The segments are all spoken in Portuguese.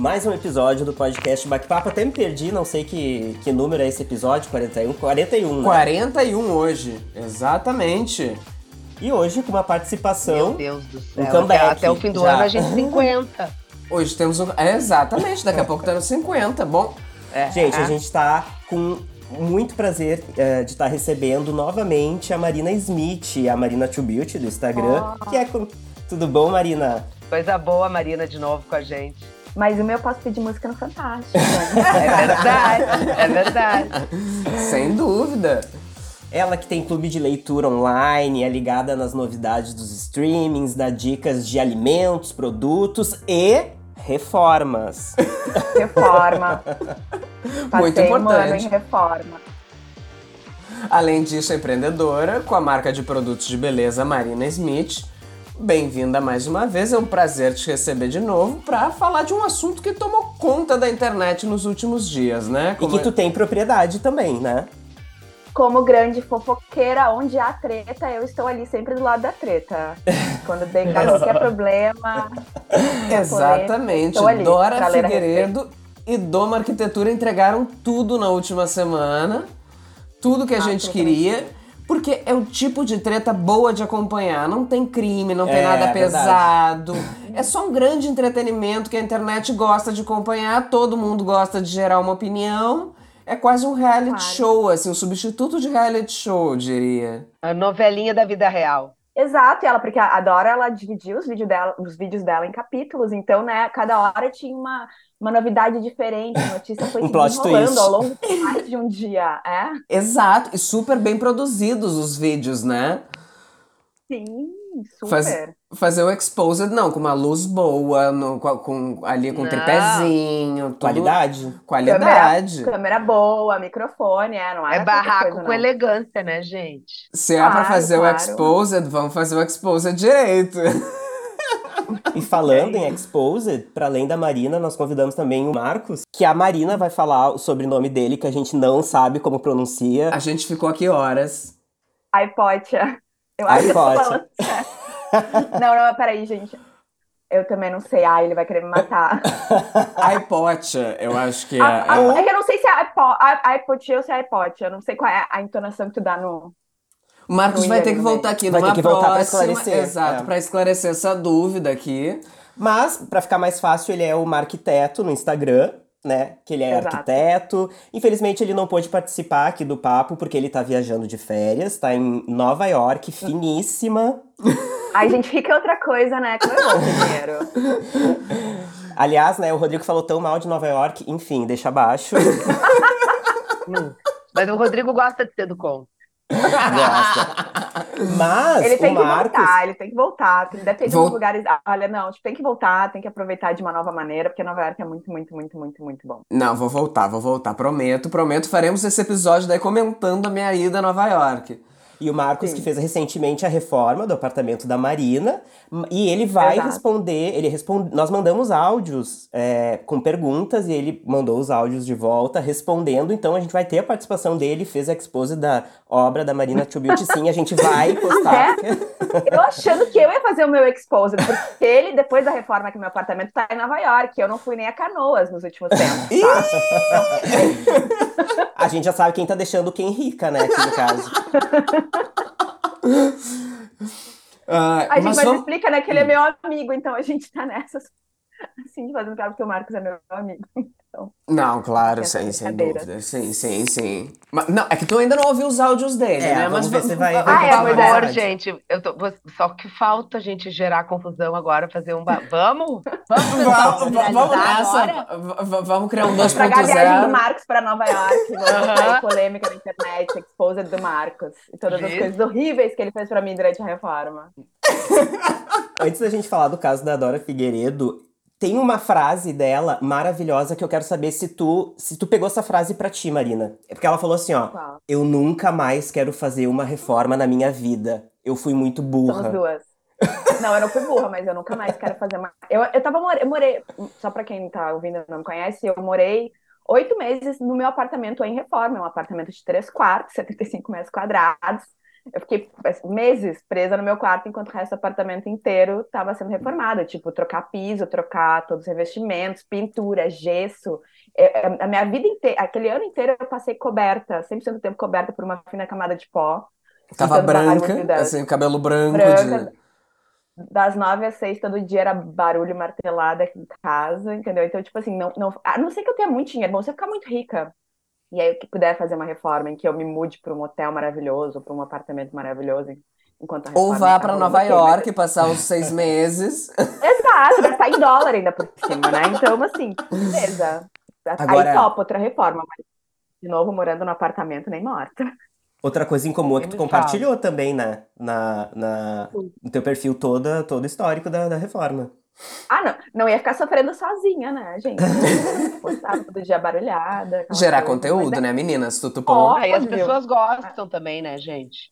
Mais um episódio do podcast Baque-Papo. Até me perdi, não sei que, que número é esse episódio, 41? 41, né? 41 hoje, exatamente. E hoje com uma participação... Meu Deus do céu. Um comeback, até, até o fim do já. ano a gente 50. Hoje temos um... É, exatamente, daqui a pouco tá no 50. Bom, É, Gente, é. a gente tá com muito prazer eh, de estar recebendo novamente a Marina Smith, a Marina To Beauty do Instagram, que é... com- Tudo bom, Marina? Coisa boa, Marina, de novo com a gente. Mas o meu eu posso pedir música no Fantástico. É verdade, é verdade. sem dúvida. Ela que tem clube de leitura online, é ligada nas novidades dos streamings, dá dicas de alimentos, produtos e reformas. Reforma. Muito Passei um importante. em reforma. Além disso, é empreendedora com a marca de produtos de beleza Marina Smith. Bem-vinda mais uma vez, é um prazer te receber de novo para falar de um assunto que tomou conta da internet nos últimos dias, né? E que tu tem propriedade também, né? Como grande fofoqueira, onde há treta, eu estou ali sempre do lado da treta. Quando tem qualquer problema. Exatamente. Ali Dora Figueiredo e Doma Arquitetura entregaram tudo na última semana. Tudo que a gente Absolutamente queria. Porque é o tipo de treta boa de acompanhar. Não tem crime, não tem É, nada verdade. pesado. É só um grande entretenimento que a internet gosta de acompanhar. Todo mundo gosta de gerar uma opinião. É quase um reality Claro. show, assim, um substituto de reality show, eu diria. A novelinha da vida real. Exato, e ela, porque a Dora, ela dividiu os vídeos dela, os vídeos dela em capítulos, então, né, cada hora tinha uma, uma novidade diferente, a notícia foi Um se desenrolando ao longo de mais de um dia, é? Exato, e super bem produzidos os vídeos, né? Sim, super. Faz- Fazer o exposed, não, com uma luz boa, no- com, com- ali com um Não. tripézinho, tudo- Qualidade. Qualidade. Câmera boa, microfone, é, não É barraco coisa, com não. elegância, né, gente? Se é pra Claro, fazer o claro. exposed, vamos fazer o exposed direito. E falando em Exposed, para além da Marina, nós convidamos também o Marcos, que a Marina vai falar o sobrenome dele, que a gente não sabe como pronuncia. A gente ficou aqui horas. iPotia. Eu acho que eu Não, não, peraí, gente. Eu também não sei. Ai, ele vai querer me matar. iPotia, eu acho que é. A- a- é- é que eu não sei se é iPo- a- iPotia ou se é iPotia. Eu não sei qual é a entonação que tu dá no. O Marcos vai ter que voltar aqui Vai numa ter que voltar pra próxima. esclarecer, Exato, é. pra esclarecer essa dúvida aqui. Mas, para ficar mais fácil, ele é o Marquiteto no Instagram, né? Que ele é Exato. arquiteto. Infelizmente, ele não pôde participar aqui do papo, porque ele tá viajando de férias, tá em Nova York, finíssima. Ai, gente, fica outra coisa, né? Como eu vou dinheiro. Aliás, né, o Rodrigo falou tão mal de Nova York, enfim, deixa abaixo. Hum. Mas o Rodrigo gosta de ser do conto. Gosta. Mas Ele tem o que Marcos. voltar, ele tem que voltar. Ter Vol- uns lugares. Olha, não, tipo, tem que voltar, tem que aproveitar de uma nova maneira, porque Nova York é muito, muito, muito, muito, muito bom. Não, vou voltar, vou voltar. Prometo, prometo. Faremos esse episódio daí comentando a minha ida a Nova York. E o Marcos, Sim. que fez recentemente a reforma do apartamento da Marina. E ele vai Exato. responder. Ele responde. Nós mandamos áudios é, com perguntas e ele mandou os áudios de volta respondendo. Então a gente vai ter a participação dele, fez a expose da obra da Marina Beauty. Sim, a gente vai postar. porque- Eu achando que eu ia fazer o meu exposed, porque ele, depois da reforma que meu apartamento tá em Nova York, eu não fui nem a Canoas nos últimos tempos. Tá? A gente já sabe quem tá deixando quem rica, né? Aqui no caso. Ah, A gente mas vamos... explica, né, que ele é meu amigo, então a gente tá nessas, assim, fazendo cara porque o Marcos é meu amigo. Então, Não, claro, sem, sem dúvida. Sim, sim, sim. Mas, não, é que tu ainda não ouviu os áudios dele, É, né? vamos ver se vai- vamos- vai Ah, é, verdade. gente, eu tô, só que falta a gente gerar confusão agora, fazer um. ba- Vamos? Vamos, Vamos, vamos, vamos nessa. Vamos criar um estragar a viagem do 2.0. Marcos para Nova York, vamos sair polêmica na internet, exposed do Marcos, e todas as coisas horríveis que ele fez pra mim durante a reforma. Antes da gente falar do caso da Dora Figueiredo, Tem uma frase dela maravilhosa que eu quero saber se tu, se tu pegou essa frase pra ti, Marina. É porque ela falou assim, ó, eu nunca mais quero fazer uma reforma na minha vida. Eu fui muito Somos burra. duas. Não, eu não fui burra, mas eu nunca mais quero fazer uma. Eu, eu tava eu morei, só pra quem tá ouvindo não me conhece, eu morei oito meses no meu apartamento em reforma, é um apartamento de três quartos, 75 metros quadrados. Eu fiquei assim, meses presa no meu quarto enquanto o resto do apartamento inteiro estava sendo reformado, tipo, trocar piso, trocar todos os revestimentos, pintura, gesso. É, é, A minha vida inteira, aquele ano inteiro eu passei coberta, 100% do tempo coberta por uma fina camada de pó. Tava branca, das- assim, cabelo branco. branca, de- das nove às seis, todo dia era barulho martelado aqui em casa, entendeu? Então, tipo assim, não, não, a não ser que eu tenha muito dinheiro, bom, se eu ficar muito rica, e aí eu que puder fazer uma reforma em que eu me mude para um hotel maravilhoso, para um apartamento maravilhoso, enquanto Ou vá tá rolando, Nova mas- York, passar uns seis meses. Exato, gastar em dólar ainda por cima, né? Então, assim, beleza. Agora- Aí topa outra reforma, mas de novo morando no apartamento nem morta. Outra coisa em comum é que tu compartilhou também, né? Na, na, no teu perfil todo, todo histórico da, da reforma. Ah, não, não ia ficar sofrendo sozinha, né, gente? Postava todo dia barulhada. Gerar coisa, conteúdo, mas é- né, meninas? Tudo bom. Aí as pessoas gostam também, né, gente?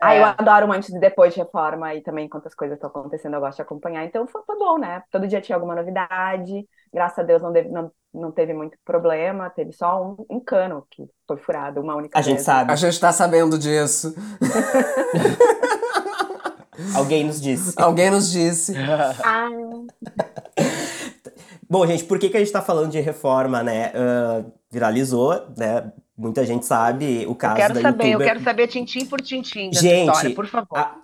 Ah, É. eu adoro um antes e depois de reforma e também enquanto as coisas estão acontecendo, eu gosto de acompanhar. Então foi, foi bom, né? Todo dia tinha alguma novidade. Graças a Deus não, deve- não, não teve muito problema. Teve só um, um cano que foi furado uma única A gente vez. sabe. A gente tá sabendo disso. Alguém nos disse. Alguém nos disse. Ah, Bom, gente, por que, que a gente tá falando de reforma, né? Ah, viralizou, né? Muita gente sabe o Eu caso quero da saber, eu youtuber. quero saber tintim por tintim dessa Gente, história, por favor. a-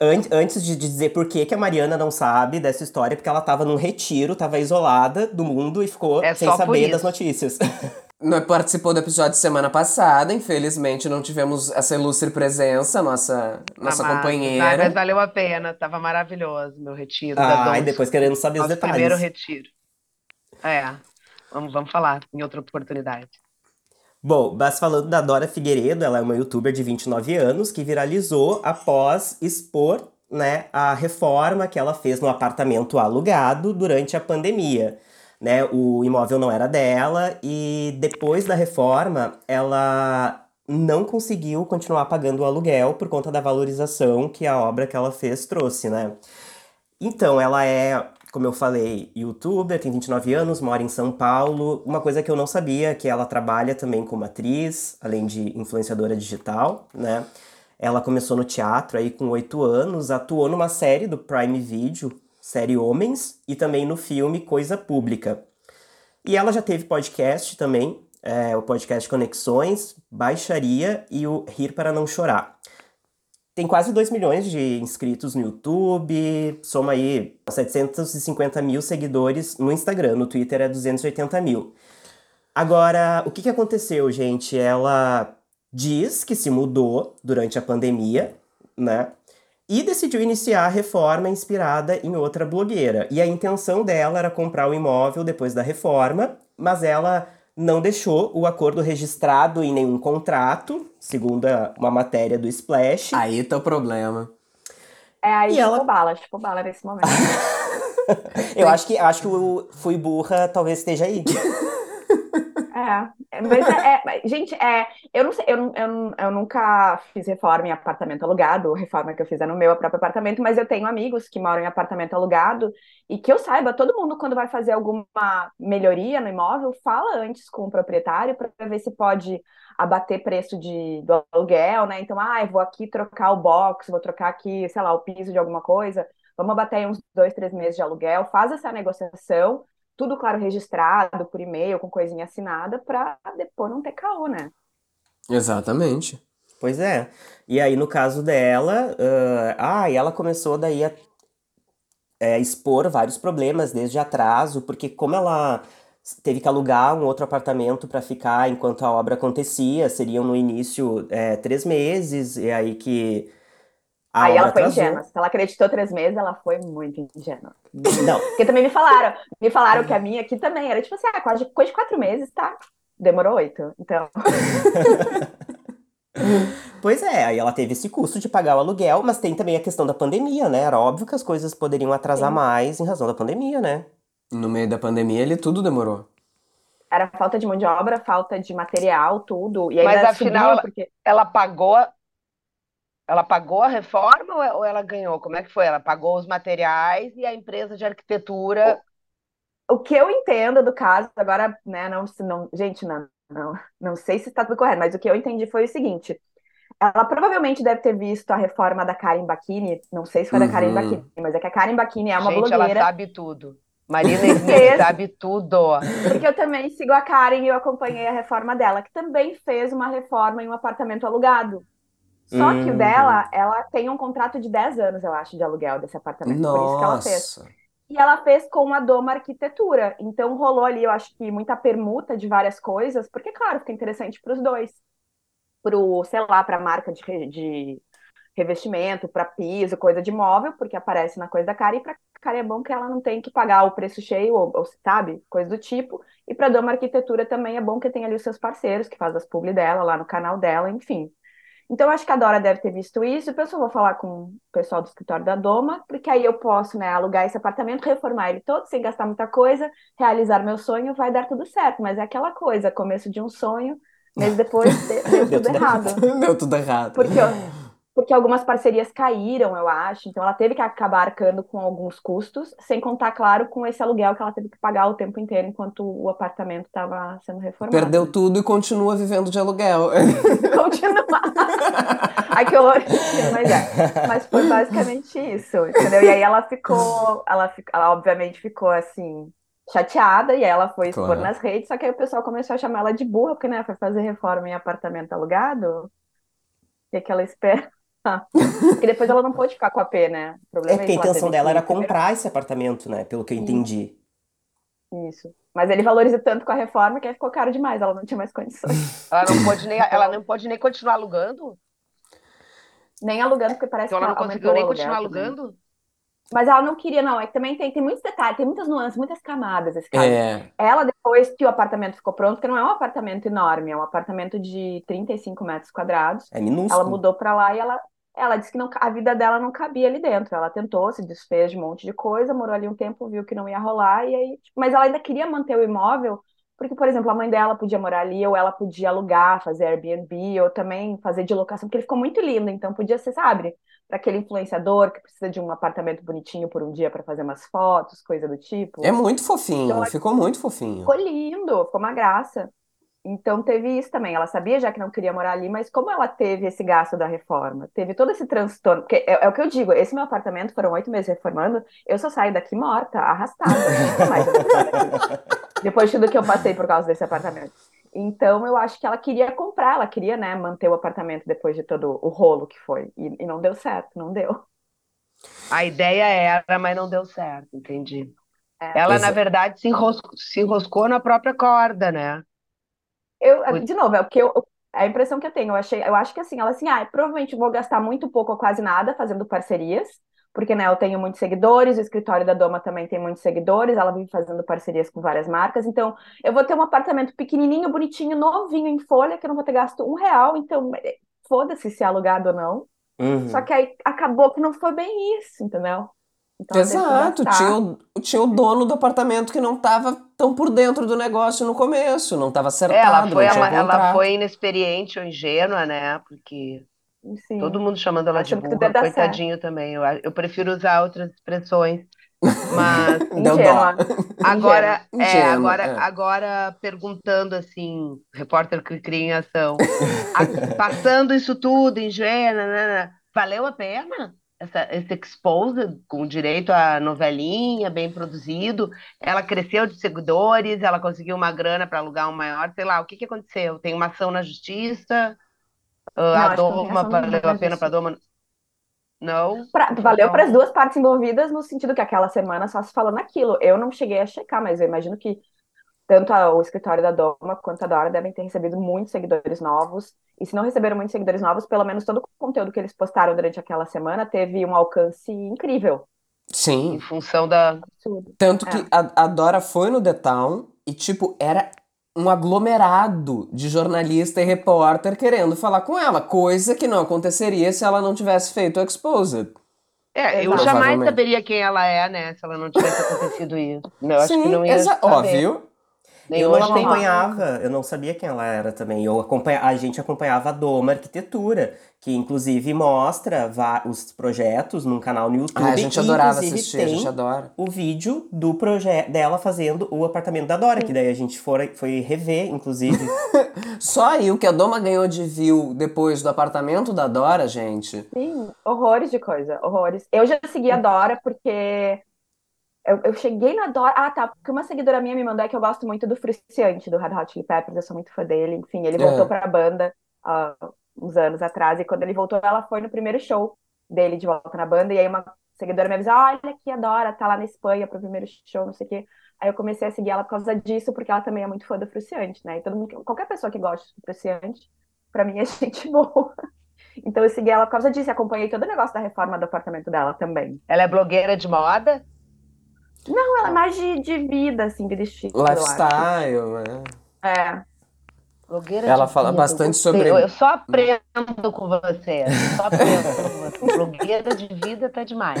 An- Antes de dizer por que, que a Mariana não sabe dessa história, porque ela tava num retiro, tava isolada do mundo e ficou É sem saber das notícias. Não participou do episódio semana passada, infelizmente não tivemos essa ilustre presença, nossa, nossa Amado. companheira. Mas valeu a pena, tava maravilhoso meu retiro da Ah, e depois querendo saber os Nosso detalhes. primeiro retiro. É, vamos, vamos falar em outra oportunidade. Bom, mas falando da Dora Figueiredo, ela é uma youtuber de 29 anos que viralizou após expor né, a reforma que ela fez no apartamento alugado durante a pandemia. Né, o imóvel não era dela e depois da reforma ela não conseguiu continuar pagando o aluguel por conta da valorização que a obra que ela fez trouxe, né? Então, ela é, como eu falei, youtuber, tem 29 anos, mora em São Paulo. Uma coisa que eu não sabia é que ela trabalha também como atriz, além de influenciadora digital, né? Ela começou no teatro aí com 8 anos, atuou numa série do Prime Video, série Homens, e também no filme Coisa Pública. E ela já teve podcast também, é, o podcast Conexões, Baixaria e o Rir para Não Chorar. Tem quase 2 milhões de inscritos no YouTube, soma aí 750 mil seguidores no Instagram, no Twitter é 280 mil. Agora, o que, que aconteceu, gente? Ela diz que se mudou durante a pandemia, né? E decidiu iniciar a reforma inspirada em outra blogueira. E a intenção dela era comprar o imóvel depois da reforma, mas ela não deixou o acordo registrado em nenhum contrato, segundo a- uma matéria do Splash. Aí tá o problema. é aí E chupou ela- bala, chupou bala nesse momento. Eu acho que acho que o Fui Burra talvez esteja aí. É, mas é, é- gente, é, eu não sei, eu, eu, eu nunca fiz reforma em apartamento alugado, reforma que eu fiz é no meu próprio apartamento, mas eu tenho amigos que moram em apartamento alugado e que eu saiba, todo mundo quando vai fazer alguma melhoria no imóvel, fala antes com o proprietário para ver se pode abater preço de, do aluguel, né? Então, ah, vou aqui trocar o box, vou trocar aqui, sei lá, o piso de alguma coisa, vamos abater uns dois, três meses de aluguel, faz essa negociação tudo, claro, registrado por e-mail, com coisinha assinada, para depois não ter caô, né? Exatamente. Pois é. E aí, no caso dela, ah, ah, e ela começou daí a é, expor vários problemas desde atraso, porque como ela teve que alugar um outro apartamento para ficar enquanto a obra acontecia, seriam no início é, três meses, e aí que a Aí ela foi atrasou. ingênua. Se ela acreditou três meses, ela foi muito ingênua. Não, Porque também me falaram, me falaram que a minha aqui também era tipo assim, ah, quase coisa de quatro meses, tá? Demorou oito. Então, Pois é, aí ela teve esse custo de pagar o aluguel, mas tem também a questão da pandemia, né? Era óbvio que as coisas poderiam atrasar Sim. mais em razão da pandemia, né? No meio da pandemia, ele tudo demorou. Era falta de mão de obra, falta de material, tudo. E Mas afinal, subiu, porque Ela pagou, ela pagou a reforma ou- ou ela ganhou? Como é que foi? Ela pagou os materiais e a empresa de arquitetura. o que eu entendo do caso, agora, né, não, se não, gente, não, não, não sei se está tudo correto, mas o que eu entendi foi o seguinte: ela provavelmente deve ter visto a reforma da Karen Bakini, não sei se foi da Karen Uhum. Bakini, mas é que a Karen Bakini é uma Gente, ela blogueira, sabe tudo. Marina Smith Fez. sabe tudo. porque eu também sigo a Karen e eu acompanhei a reforma dela, que também fez uma reforma em um apartamento alugado. Só que o Uhum. dela, ela tem um contrato de 10 anos, eu acho, de aluguel desse apartamento. Por isso que ela fez. Nossa. E ela fez com a Doma Arquitetura. Então rolou ali, eu acho que muita permuta de várias coisas, porque, claro, fica interessante para os dois. Pro, sei lá, para a marca de, de revestimento, para piso, coisa de móvel, porque aparece na coisa da cara, e para cara é bom que ela não tem que pagar o preço cheio, ou, ou, sabe, coisa do tipo. E para Doma Arquitetura também é bom que tem ali os seus parceiros, que faz as publi dela lá no canal dela, enfim. Então, eu acho que a Dora deve ter visto isso. Eu vou falar com o pessoal do escritório da Doma, porque aí eu posso, né, alugar esse apartamento, reformar ele todo sem gastar muita coisa, realizar meu sonho, vai dar tudo certo. Mas é aquela coisa, começo de um sonho, mês depois deu Deu tudo errado. Deu tudo errado. Porque, porque algumas parcerias caíram, eu acho. Então, ela teve que acabar arcando com alguns custos, sem contar, claro, com esse aluguel que ela teve que pagar o tempo inteiro enquanto o apartamento estava sendo reformado. Perdeu tudo e continua vivendo de aluguel. continuar. Ai, que horror. Mas é. Mas foi basicamente isso, entendeu? E aí ela ficou, ela, ela obviamente ficou assim, chateada, e aí ela foi expor Claro. nas redes, só que aí o pessoal começou a chamar ela de burra, porque, né, foi fazer reforma em apartamento alugado. O que que ela espera? Porque depois ela não pôde ficar com a P, né? O É problema porque a que ela intenção dela que era comprar esse apartamento, né? Pelo que eu entendi. Isso. Mas ele valorizou tanto com a reforma que aí ficou caro demais, ela não tinha mais condições. Ela não pode nem, ela não pode nem continuar alugando? Nem alugando, porque parece Então ela não que conseguiu nem continuar também. alugando? Mas ela não queria, não. É que também tem, tem muitos detalhes, tem muitas nuances, muitas camadas esse caso. É. Ela, depois que o apartamento ficou pronto, porque não é um apartamento enorme, é um apartamento de 35 metros quadrados, É ela minúsculo. mudou pra lá e ela, ela disse que não, a vida dela não cabia ali dentro. Ela tentou, se desfez de um monte de coisa, morou ali um tempo, viu que não ia rolar, e aí, tipo, mas ela ainda queria manter o imóvel, porque, por exemplo, a mãe dela podia morar ali, ou ela podia alugar, fazer Airbnb, ou também fazer de locação, porque ele ficou muito lindo, então podia ser, sabe, para aquele influenciador que precisa de um apartamento bonitinho por um dia para fazer umas fotos, coisa do tipo. É muito fofinho, Então, ficou muito fofinho. Ficou lindo, ficou uma graça. Então teve isso também. Ela sabia já que não queria morar ali, mas como ela teve esse gasto da reforma, teve todo esse transtorno, porque é, é o que eu digo, esse meu apartamento foram oito meses reformando, eu só saio daqui morta, arrastada. Depois de tudo que eu passei por causa desse apartamento. Então eu acho que ela queria comprar, ela queria, né, manter o apartamento depois de todo o rolo que foi. E, e não deu certo, não deu. A ideia era, mas não deu certo, entendi. É. Ela, Pois na verdade, se enroscou, se enroscou na própria corda, né? Eu, de novo, é o que eu, a impressão que eu tenho. Eu achei, eu acho que assim, ela assim, ah, provavelmente vou gastar muito pouco ou quase nada fazendo parcerias, porque né, eu tenho muitos seguidores, o escritório da Doma também tem muitos seguidores, ela vive fazendo parcerias com várias marcas, então eu vou ter um apartamento pequenininho, bonitinho, novinho em folha, que eu não vou ter gasto um real, então eh, foda-se se é alugado ou não. Uhum. Só que aí acabou que não foi bem isso, entendeu? Então ela que Exato, tinha o, tinha o dono do apartamento que não estava tão por dentro do negócio no começo, não estava acertado, Ela não foi, ela contrato. foi inexperiente ou ingênua, né? Porque Sim. todo mundo chamando ela de que tudo burra, coitadinho também. Eu, eu prefiro usar outras expressões. Mas Deu. Ingênua. agora, é, Ingênua, agora, é. agora perguntando assim, repórter Cri-Cri em ação, a- passando isso tudo, ingênua, né, né, valeu a pena? Essa, esse exposed com direito à novelinha, bem produzido, ela cresceu de seguidores, ela conseguiu uma grana para alugar um maior, sei lá, o que que aconteceu? Tem uma ação na justiça? Ah, Não, a Doma valeu a pena para a Doma? Não? Pra- valeu para as duas partes envolvidas, no sentido que aquela semana só se falou naquilo. Eu não cheguei a checar, mas eu imagino que tanto a- o escritório da Doma quanto a Dora devem ter recebido muitos seguidores novos. E se não receberam muitos seguidores novos, pelo menos todo o conteúdo que eles postaram durante aquela semana teve um alcance incrível. Sim, Em função da. Tanto É. que a, a Dora foi no The Town e, tipo, era um aglomerado de jornalista e repórter querendo falar com ela, coisa que não aconteceria se ela não tivesse feito o Exposed. É, eu jamais saberia quem ela é, né? Se ela não tivesse acontecido isso. Eu acho Sim, que não ia exa- saber. ó, viu? Nem eu não acompanhava, eu não sabia quem ela era também. Eu acompanha, a gente acompanhava a Doma Arquitetura, que inclusive mostra os projetos num canal no YouTube. Ah, a gente adorava assistir, a gente adora. o vídeo do projeto dela fazendo o apartamento da Dora, que daí a gente foi, foi rever, inclusive. Só aí o que a Doma ganhou de view depois do apartamento da Dora, gente. Sim, horrores de coisa, horrores. Eu já segui a Dora porque eu, eu cheguei na Dora. Ah, tá. Porque uma seguidora minha me mandou é que eu gosto muito do Fruciante, do Red Hot Chili Peppers, eu sou muito fã dele. Enfim, ele voltou É. pra banda há uns anos atrás, e quando ele voltou, ela foi no primeiro show dele de volta na banda, e aí uma seguidora me avisou: olha aqui a Dora, tá lá na Espanha pro primeiro show, não sei o quê. Aí eu comecei a seguir ela por causa disso, porque ela também é muito fã do Fruciante, né? E todo mundo, qualquer pessoa que gosta do Fruciante, pra mim é gente boa. Então eu segui ela por causa disso e acompanhei todo o negócio da reforma do apartamento dela também. Ela é blogueira de moda? Não, ela é mais de, de vida, assim, vida estilo, eu. Lifestyle, né? É. Blogueira Ela de fala vida, bastante sobre- Eu, eu só aprendo com você. Só aprendo com você. Blogueira de vida tá demais.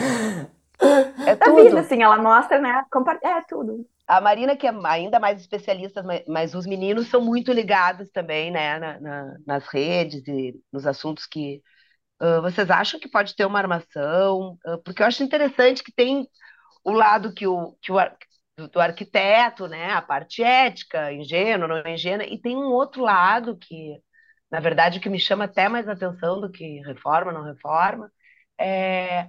É Da tudo. vida, assim, ela mostra, né? É tudo. A Marina, que é ainda mais especialista, mas, os meninos são muito ligados também, né, na- na- nas redes e nos assuntos que ah, vocês acham que pode ter uma armação? Ah, porque eu acho interessante que tem o lado que o, que o do, arquiteto, né, a parte ética, ingênua, não ingênua, e tem um outro lado que, na verdade, que me chama até mais atenção do que reforma, não reforma, é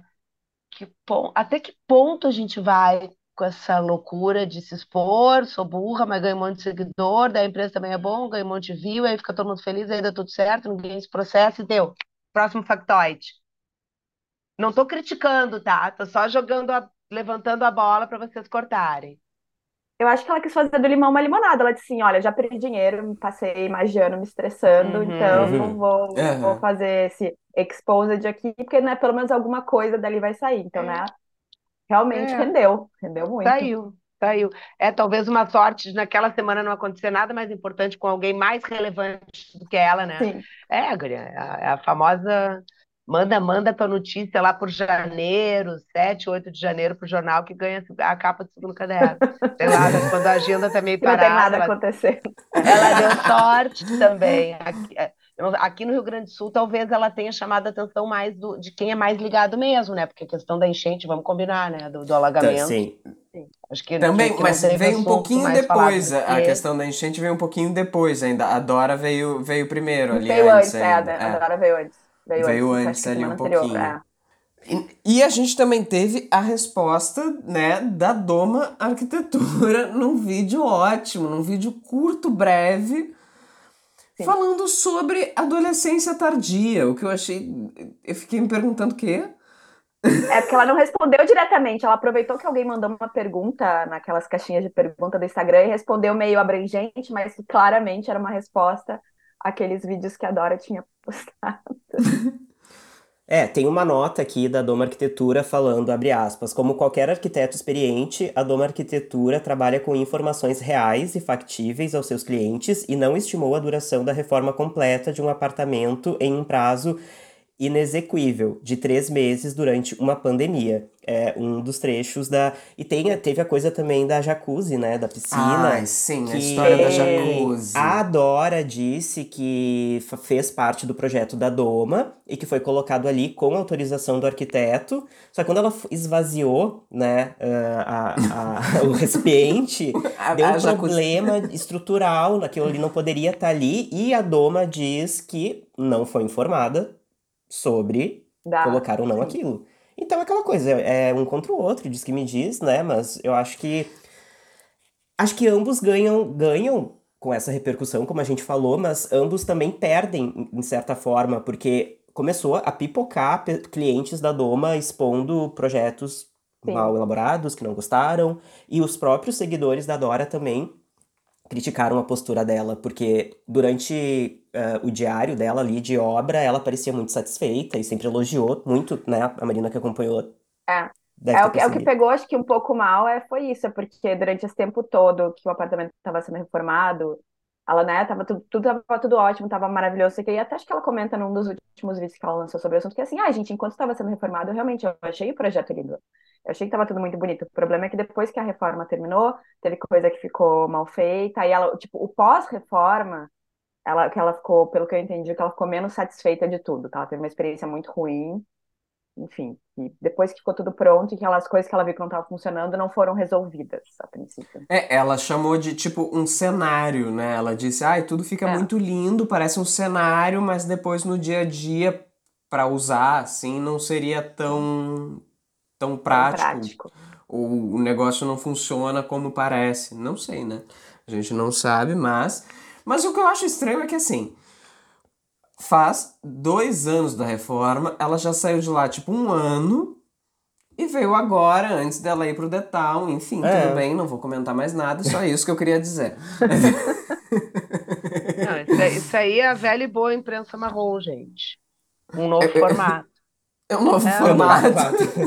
que até que ponto a gente vai com essa loucura de se expor, sou burra, mas ganho um monte de seguidor, da empresa também é bom, ganho um monte de view, aí fica todo mundo feliz, dá tudo certo, ninguém se processa e deu. Próximo factoide. Não tô criticando, tá? Tô só jogando, a- levantando a bola para vocês cortarem. Eu acho que ela quis fazer do limão uma limonada. Ela disse assim: olha, já perdi dinheiro, me passei mais de ano me estressando, Uhum. então Uhum. não vou, Uhum. vou fazer esse exposed aqui, porque né, pelo menos alguma coisa dali vai sair. Então, né? Realmente É. rendeu, rendeu muito. Saiu, saiu. É talvez uma sorte de naquela semana não acontecer nada mais importante com alguém mais relevante do que ela, né? Sim. É, guria, é a, é a famosa manda, manda tua notícia lá por janeiro, 7, 8 de janeiro pro jornal que ganha a capa do segundo caderno. Sei lá, né, quando a agenda tá meio Não tem parada, nada ela, acontecendo. ela deu sorte também. Aqui, é, aqui no Rio Grande do Sul, talvez ela tenha chamado a atenção mais do, de quem é mais ligado mesmo, né? Porque a questão da enchente, vamos combinar, né? Do, do Tá, alagamento. sim. Acho que, Também, que, mas veio um pouquinho depois. A a que- questão da enchente veio um pouquinho depois ainda. A Dora veio, veio primeiro ali Veio antes antes, é, ainda. a É. Dora veio antes. Veio, Veio antes, antes ali um anterior, pouquinho. é. E, e a gente também teve a resposta, né, da Doma Arquitetura num vídeo ótimo, num vídeo curto, breve, Sim. falando sobre adolescência tardia. O que eu achei. Eu fiquei me perguntando o quê? É porque ela não respondeu diretamente, ela aproveitou que alguém mandou uma pergunta naquelas caixinhas de pergunta do Instagram e respondeu meio abrangente, mas claramente era uma resposta àqueles vídeos que a Dora tinha postado. É, tem uma nota aqui da Doma Arquitetura falando, abre aspas, como qualquer arquiteto experiente, a Doma Arquitetura trabalha com informações reais e factíveis aos seus clientes e não estimou a duração da reforma completa de um apartamento em um prazo inexequível, de três meses durante uma pandemia. É um dos trechos da... E tem, teve a coisa também da jacuzzi, né, da piscina. Ai, sim, a que história da jacuzzi. A Dora disse que fez parte do projeto da Doma e que foi colocado ali com autorização do arquiteto. Só que quando ela esvaziou, né, ah, a- a- o recipiente, A- deu a um jacuzzi- problema estrutural, aquilo ali não poderia estar ali. E a Doma diz que não foi informada sobre Da... colocar ou não aquilo. Então é aquela coisa, é um contra o outro, diz que me diz, né? Mas eu acho que. Acho que ambos ganham, ganham com essa repercussão, como a gente falou, mas ambos também perdem, em certa forma, porque começou a pipocar clientes da Doma expondo projetos Sim. mal elaborados, que não gostaram, e os próprios seguidores da Dora também criticaram a postura dela, porque durante eh, o diário dela ali de obra, ela parecia muito satisfeita e sempre elogiou muito, né? A Marina que acompanhou. É. É o que, é o que pegou, acho que um pouco mal é, foi isso, é porque durante esse tempo todo que o apartamento estava sendo reformado, ela, né, tava tudo, tudo, tava tudo ótimo, tava maravilhoso, e até acho que ela comenta num dos últimos vídeos que ela lançou sobre o assunto, que assim, ah, gente, enquanto estava sendo reformado, eu realmente eu achei o projeto lindo. Eu achei que tava tudo muito bonito. O problema é que depois que a reforma terminou, teve coisa que ficou mal feita, e ela, tipo, o pós-reforma, ela, que ela ficou, pelo que eu entendi, que ela ficou menos satisfeita de tudo, que ela teve uma experiência muito ruim, enfim, e depois que ficou tudo pronto e aquelas coisas que ela viu que não estavam funcionando não foram resolvidas a princípio. É, ela chamou de tipo um cenário, né? Ela disse, ai, tudo fica é. muito lindo, parece um cenário, mas depois no dia a dia para usar assim não seria tão tão prático. Tão prático. O, o negócio não funciona como parece. Não sei, né? A gente não sabe, mas mas o que eu acho estranho é que assim, faz dois anos da reforma, ela já saiu de lá tipo um ano e veio agora, antes dela ir pro Town. Enfim, é. tudo bem, não vou comentar mais nada, só isso que eu queria dizer. Não, isso, aí, isso, aí é a velha e boa imprensa marrom, gente. Um novo é, é formato. É um novo é formato.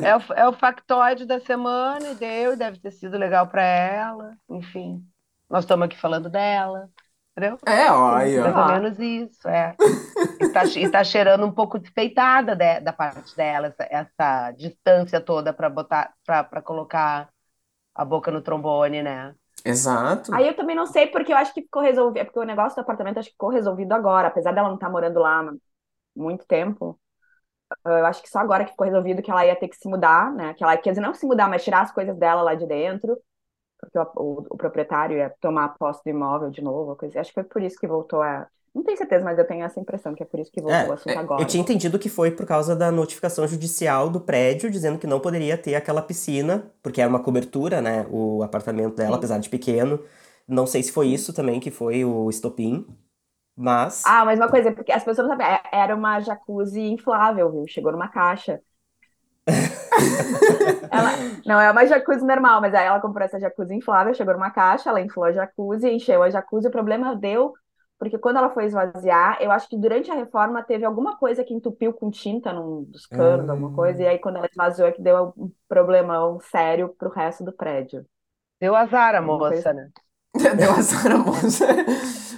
É o, é o factoide da semana e deu, deve ter sido legal para ela. Enfim, nós estamos aqui falando dela. Entendeu? É, ó, aí, ó. Mais ou menos isso, é. e, tá, e tá cheirando um pouco despeitada de, da parte dela, essa, essa distância toda para botar, para colocar a boca no trombone, né? Exato. Aí eu também não sei, porque eu acho que ficou resolvido, é porque o negócio do apartamento acho que ficou resolvido agora, apesar dela não estar tá morando lá muito tempo. Eu acho que só agora que ficou resolvido que ela ia ter que se mudar, né? Que ela quer dizer, não se mudar, mas tirar as coisas dela lá de dentro porque o, o, o, proprietário ia tomar posse do imóvel de novo, coisa. Acho que foi por isso que voltou a. Não tenho certeza, mas eu tenho essa impressão que é por isso que voltou é, o assunto é, agora. Eu tinha entendido que foi por causa da notificação judicial do prédio, dizendo que não poderia ter aquela piscina, porque era uma cobertura, né? O apartamento dela, Sim. apesar de pequeno. Não sei se foi isso também que foi o estopim, mas. Ah, mas uma coisa, porque as pessoas não sabem, é, era uma jacuzzi inflável, viu? Chegou numa caixa. ela, não, é uma jacuzzi normal, mas aí ela comprou essa jacuzzi inflável, chegou numa caixa, ela inflou a jacuzzi, encheu a jacuzzi, o problema deu, porque quando ela foi esvaziar, eu acho que durante a reforma teve alguma coisa que entupiu com tinta num dos canos, alguma hum. coisa, e aí quando ela esvaziou é que deu um problemão sério pro resto do prédio. Deu azar a moça, né? Deu azar a moça.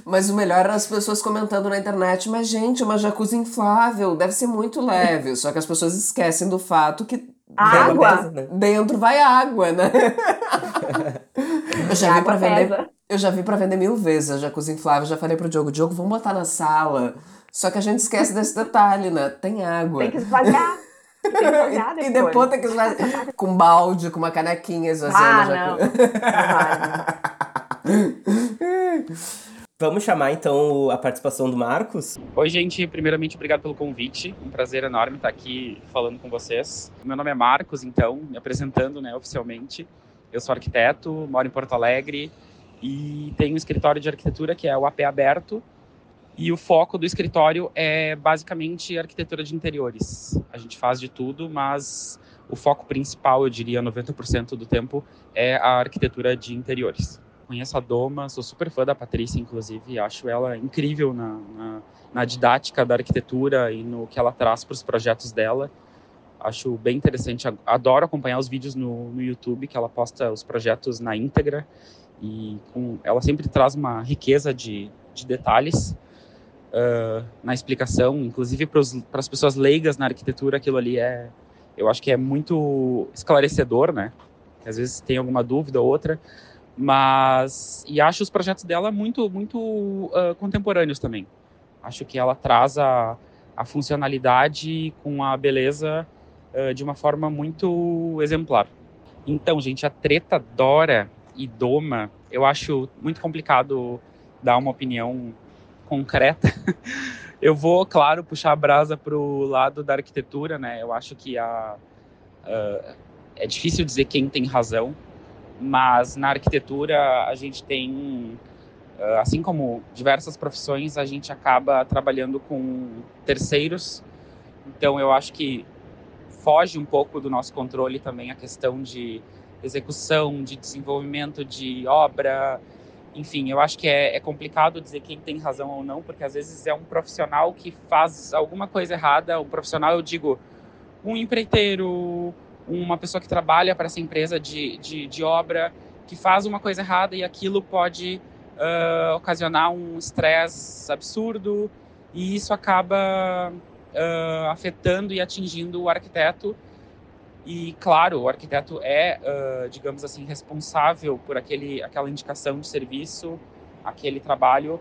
Mas o melhor era as pessoas comentando na internet, mas gente, uma jacuzzi inflável, deve ser muito leve. Só que as pessoas esquecem do fato que água. Né? Dentro vai água, né? eu já vi para vender. Eu já vi para vender mil vezes a jacuzzi inflável. Já falei pro Diogo, Diogo, vamos botar na sala. Só que a gente esquece desse detalhe, né? Tem água. Tem que esvaziar. e depois tem que esvaziar com balde, com uma canequinha esvaziando ah, a jacuzzi. Não. não Vamos chamar então a participação do Marcos? Oi, gente. Primeiramente, obrigado pelo convite. Um prazer enorme estar aqui falando com vocês. Meu nome é Marcos, então, me apresentando né, oficialmente. Eu sou arquiteto, moro em Porto Alegre e tenho um escritório de arquitetura que é o AP Aberto. E o foco do escritório é basicamente arquitetura de interiores. A gente faz de tudo, mas o foco principal, eu diria 90% do tempo, é a arquitetura de interiores conheço a Doma, sou super fã da Patrícia, inclusive, acho ela incrível na, na, na didática da arquitetura e no que ela traz para os projetos dela. Acho bem interessante, adoro acompanhar os vídeos no, no YouTube, que ela posta os projetos na íntegra, e com, ela sempre traz uma riqueza de, de detalhes uh, na explicação, inclusive para as pessoas leigas na arquitetura, aquilo ali é, eu acho que é muito esclarecedor, né? Às vezes tem alguma dúvida ou outra, mas e acho os projetos dela muito muito uh, contemporâneos também. Acho que ela traz a, a funcionalidade com a beleza uh, de uma forma muito exemplar. Então gente a treta Dora e Doma eu acho muito complicado dar uma opinião concreta. Eu vou claro puxar a brasa para o lado da arquitetura né? Eu acho que a uh, é difícil dizer quem tem razão mas na arquitetura a gente tem, ah, assim como diversas profissões, a gente acaba trabalhando com terceiros. Então eu acho que foge um pouco do nosso controle também a questão de execução, de desenvolvimento de obra. Enfim, eu acho que é, é complicado dizer quem tem razão ou não, porque às vezes é um profissional que faz alguma coisa errada. Um profissional, eu digo, um empreiteiro, uma pessoa que trabalha para essa empresa de, de, de, obra que faz uma coisa errada e aquilo pode uh, ocasionar um estresse absurdo e isso acaba uh, afetando e atingindo o arquiteto. E claro, o arquiteto é, uh, digamos assim, responsável por aquele, aquela indicação de serviço, aquele trabalho,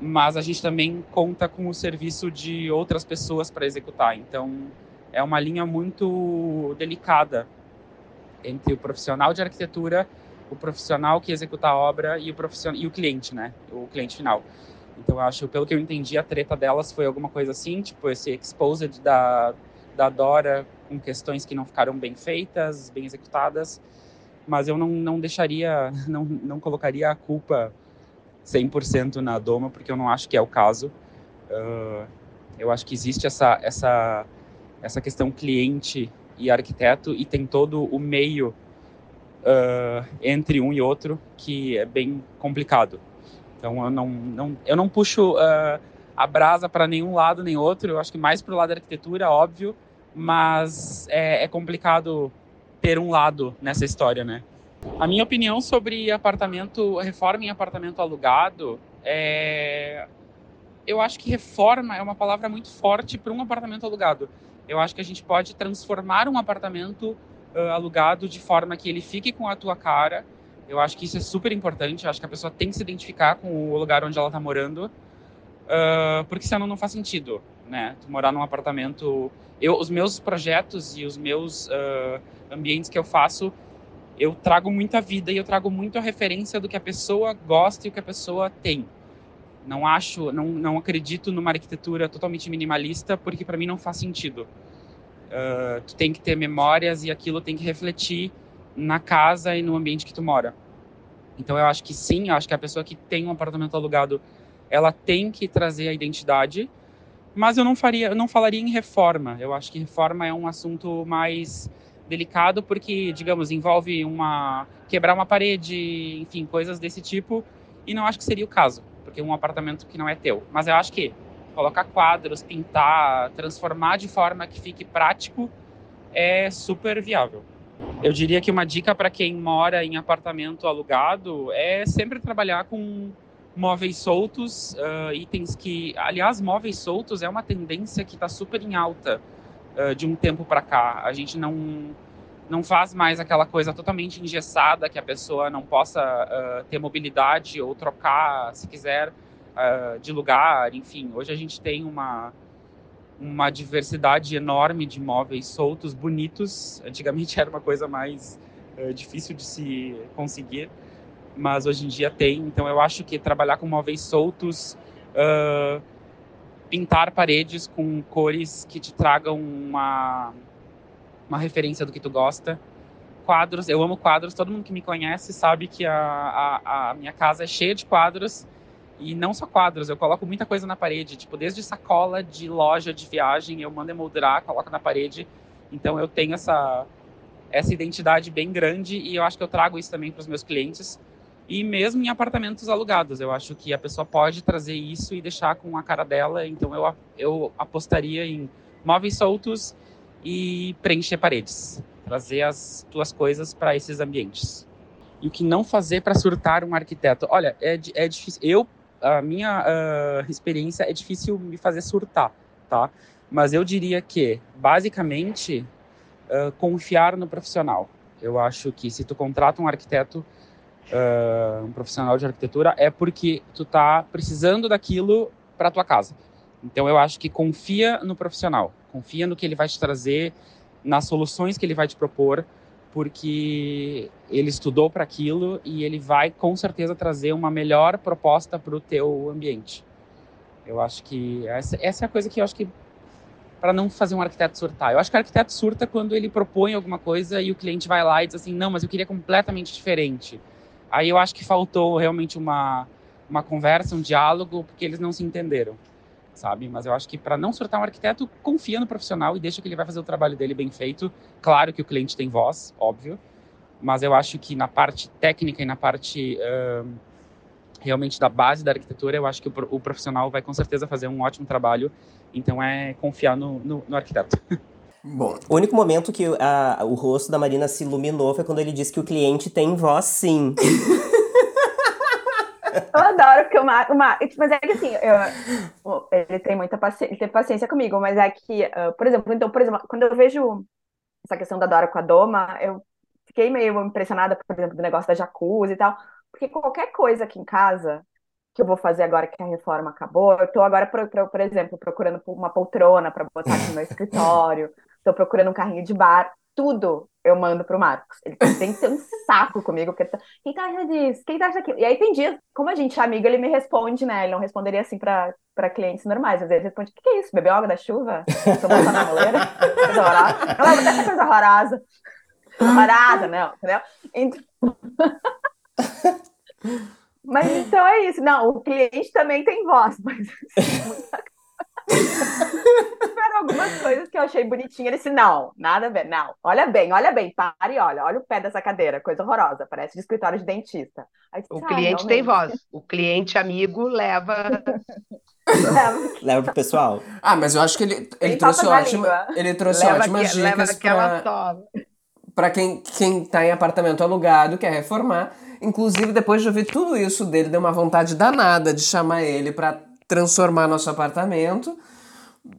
mas a gente também conta com o serviço de outras pessoas para executar. Então, é uma linha muito delicada entre o profissional de arquitetura, o profissional que executa a obra e o profissional e o cliente, né? O cliente final. Então, eu acho, pelo que eu entendi, a treta delas foi alguma coisa assim, tipo esse exposed da da Dora com questões que não ficaram bem feitas, bem executadas, mas eu não, não deixaria, não, não colocaria a culpa 100% na Doma, porque eu não acho que é o caso. Uh, eu acho que existe essa, essa, essa questão cliente e arquiteto, e tem todo o meio uh, entre um e outro que é bem complicado. Então eu não, não, eu não puxo uh, a brasa para nenhum lado nem outro, eu acho que mais para o lado da arquitetura, óbvio, mas é, é complicado ter um lado nessa história, né? A minha opinião sobre apartamento, reforma em apartamento alugado é. Eu acho que reforma é uma palavra muito forte para um apartamento alugado. Eu acho que a gente pode transformar um apartamento uh, alugado de forma que ele fique com a tua cara. Eu acho que isso é super importante. Eu acho que a pessoa tem que se identificar com o lugar onde ela está morando, uh, porque senão não faz sentido, né? Tu morar num apartamento. Eu, os meus projetos e os meus uh, ambientes que eu faço eu trago muita vida e eu trago muito a referência do que a pessoa gosta e o que a pessoa tem. Não acho, não, não acredito numa arquitetura totalmente minimalista porque para mim não faz sentido. Uh, tu tem que ter memórias e aquilo tem que refletir na casa e no ambiente que tu mora. Então eu acho que sim, eu acho que a pessoa que tem um apartamento alugado, ela tem que trazer a identidade, mas eu não faria, eu não falaria em reforma. Eu acho que reforma é um assunto mais delicado porque, digamos, envolve uma quebrar uma parede, enfim, coisas desse tipo, e não acho que seria o caso, porque um apartamento que não é teu. Mas eu acho que colocar quadros, pintar, transformar de forma que fique prático é super viável. Eu diria que uma dica para quem mora em apartamento alugado é sempre trabalhar com móveis soltos, uh, itens que, aliás, móveis soltos é uma tendência que está super em alta uh, de um tempo para cá. A gente não não faz mais aquela coisa totalmente engessada que a pessoa não possa uh, ter mobilidade ou trocar, se quiser, uh, de lugar. Enfim, hoje a gente tem uma uma diversidade enorme de móveis soltos, bonitos. Antigamente era uma coisa mais uh, difícil de se conseguir, mas hoje em dia tem. Então eu acho que trabalhar com móveis soltos pintar paredes com cores que te tragam uma, uma referência do que tu gosta. Quadros, eu amo quadros, todo mundo que me conhece sabe que a, a, a minha casa é cheia de quadros. E não só quadros, eu coloco muita coisa na parede, tipo, desde sacola de loja de viagem, eu mando emoldrar, coloco na parede. Então eu tenho essa, essa identidade bem grande e eu acho que eu trago isso também para os meus clientes e mesmo em apartamentos alugados. Eu acho que a pessoa pode trazer isso e deixar com a cara dela. Então eu, eu apostaria em móveis soltos e preencher paredes. Trazer as tuas coisas para esses ambientes. E o que não fazer para surtar um arquiteto? Olha, é, é difícil. Eu, a minha uh, experiência é difícil me fazer surtar, tá? Mas eu diria que, basicamente, uh, confiar no profissional. Eu acho que se tu contrata um arquiteto, uh, um profissional de arquitetura é porque tu tá precisando daquilo para tua casa. Então eu acho que confia no profissional, confia no que ele vai te trazer, nas soluções que ele vai te propor, porque ele estudou para aquilo e ele vai com certeza trazer uma melhor proposta para o teu ambiente. Eu acho que essa, essa é a coisa que eu acho que para não fazer um arquiteto surtar. Eu acho que o arquiteto surta quando ele propõe alguma coisa e o cliente vai lá e diz assim: não, mas eu queria completamente diferente. Aí eu acho que faltou realmente uma, uma conversa, um diálogo, porque eles não se entenderam, sabe? Mas eu acho que para não surtar um arquiteto, confia no profissional e deixa que ele vai fazer o trabalho dele bem feito. Claro que o cliente tem voz, óbvio, mas eu acho que na parte técnica e na parte uh, realmente da base da arquitetura, eu acho que o, profissional vai com certeza fazer um ótimo trabalho. Então é confiar no, no, no arquiteto. Bom, o único momento que a, o rosto da Marina se iluminou foi quando ele disse que o cliente tem voz sim. Eu adoro, porque o Marcos. Mas é que assim, eu, ele tem muita paciência, ele tem paciência comigo, mas é que, uh, por exemplo, então, por exemplo, quando eu vejo essa questão da Dora com a Doma, eu fiquei meio impressionada, por exemplo, do negócio da jacuzzi e tal, porque qualquer coisa aqui em casa que eu vou fazer agora que a reforma acabou, eu tô agora, por, por exemplo, procurando uma poltrona para botar aqui no meu escritório, tô procurando um carrinho de bar, tudo eu mando pro Marcos. Ele tem que ter um saco comigo, porque ele tá, quem tá acha disso? Quem tá acha daquilo? E aí tem dias, como a gente é amigo, ele me responde, né? Ele não responderia assim pra, pra clientes normais, às vezes ele responde, o que, que é isso? Bebeu água da chuva? Tô botando na moleira? Coisa horrorosa. Ela coisa horrorosa. Horrorosa, não, entendeu? Então... mas então é isso. Não, o cliente também tem voz, mas assim, Tiveram algumas coisas que eu achei bonitinha. Ele disse: não, nada a ver, não. Olha bem, olha bem, pare e olha, olha o pé dessa cadeira, coisa horrorosa, parece de escritório de dentista. Disse, o ah, cliente tem voz, o cliente amigo leva. leva, leva pro pessoal. Ah, mas eu acho que ele, ele trouxe ótima, ele trouxe leva ótimas que, dicas para para quem, quem tá em apartamento alugado, quer reformar. Inclusive, depois de ouvir tudo isso dele, deu uma vontade danada de chamar ele para transformar nosso apartamento,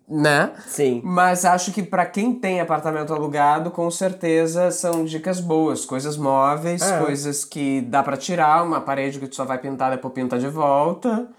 né? Sim. Mas acho que para quem tem apartamento alugado, com certeza são dicas boas, coisas móveis, é. coisas que dá para tirar, uma parede que tu só vai pintar depois pinta de volta,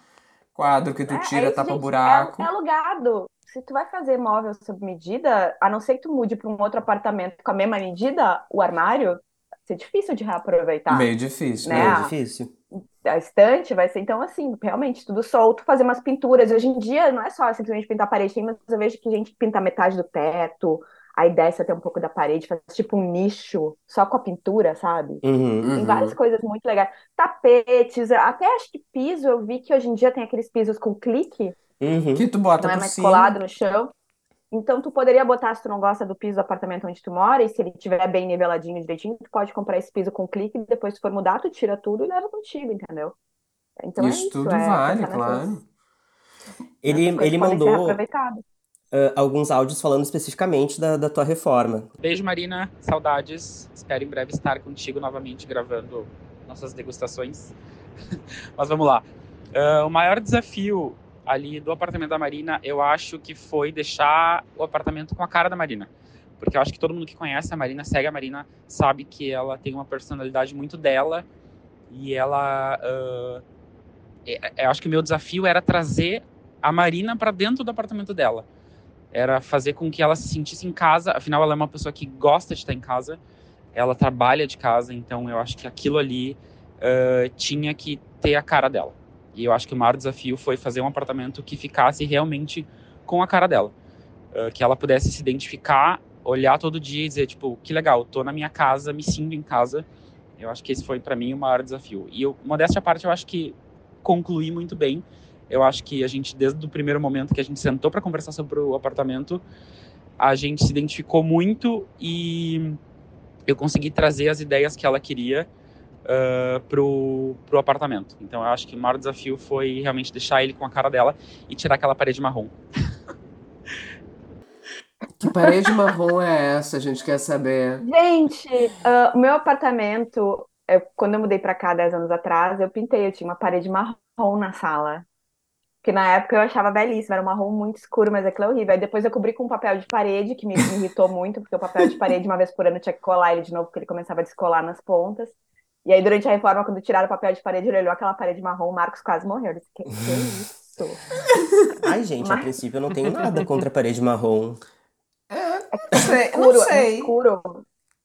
quadro que tu é, tira, é isso, tapa gente, buraco. É, é alugado. Se tu vai fazer móvel sob medida, a não ser que tu mude para um outro apartamento com a mesma medida, o armário, vai ser difícil de reaproveitar. Meio difícil, né? Meio difícil a estante vai ser, então, assim, realmente, tudo solto, fazer umas pinturas. Hoje em dia, não é só simplesmente pintar a parede, mas eu vejo que a gente pinta metade do teto, aí desce até um pouco da parede, faz tipo um nicho só com a pintura, sabe? Uhum, tem uhum. várias coisas muito legais. Tapetes, até acho que piso, eu vi que hoje em dia tem aqueles pisos com clique. Uhum. Que tu bota não é mais cima. colado no chão. Então, tu poderia botar, se tu não gosta do piso do apartamento onde tu mora, e se ele estiver bem niveladinho, direitinho, tu pode comprar esse piso com clique, e depois, se for mudar, tu tira tudo e leva contigo, entendeu? Então, isso, é isso tudo é, vale, claro. Ele, ele mandou uh, alguns áudios falando especificamente da, da tua reforma. Beijo, Marina. Saudades. Espero em breve estar contigo novamente gravando nossas degustações. Mas vamos lá. Uh, o maior desafio ali do apartamento da Marina, eu acho que foi deixar o apartamento com a cara da Marina. Porque eu acho que todo mundo que conhece a Marina, segue a Marina, sabe que ela tem uma personalidade muito dela e ela. Uh, eu acho que o meu desafio era trazer a Marina para dentro do apartamento dela. Era fazer com que ela se sentisse em casa. Afinal, ela é uma pessoa que gosta de estar em casa. Ela trabalha de casa, então eu acho que aquilo ali uh, tinha que ter a cara dela. E eu acho que o maior desafio foi fazer um apartamento que ficasse realmente com a cara dela. Uh, que ela pudesse se identificar, olhar todo dia e dizer, tipo, que legal, tô na minha casa, me sinto em casa. Eu acho que esse foi para mim o maior desafio. E eu, modéstia à parte, eu acho que concluí muito bem. Eu acho que a gente, desde o primeiro momento que a gente sentou para conversar sobre o apartamento, a gente se identificou muito e eu consegui trazer as ideias que ela queria uh, pro, pro apartamento. Então eu acho que o maior desafio foi realmente deixar ele com a cara dela e tirar aquela parede marrom. Que parede marrom é essa? A gente quer saber. Gente, uh, o meu apartamento, eu, quando eu mudei para cá 10 anos atrás, eu pintei, eu tinha uma parede marrom na sala. Que na época eu achava belíssimo, era um marrom muito escuro, mas aquilo é horrível. Aí depois eu cobri com um papel de parede, que me irritou muito, porque o papel de parede, uma vez por ano, tinha que colar ele de novo, porque ele começava a descolar nas pontas. E aí, durante a reforma, quando tiraram o papel de parede, ele olhou aquela parede marrom, o Marcos quase morreu. Eu disse, que, que é isso? Ai, gente, Mas... a princípio eu não tenho nada contra a parede marrom. É, não sei. Não sei. É muito escuro.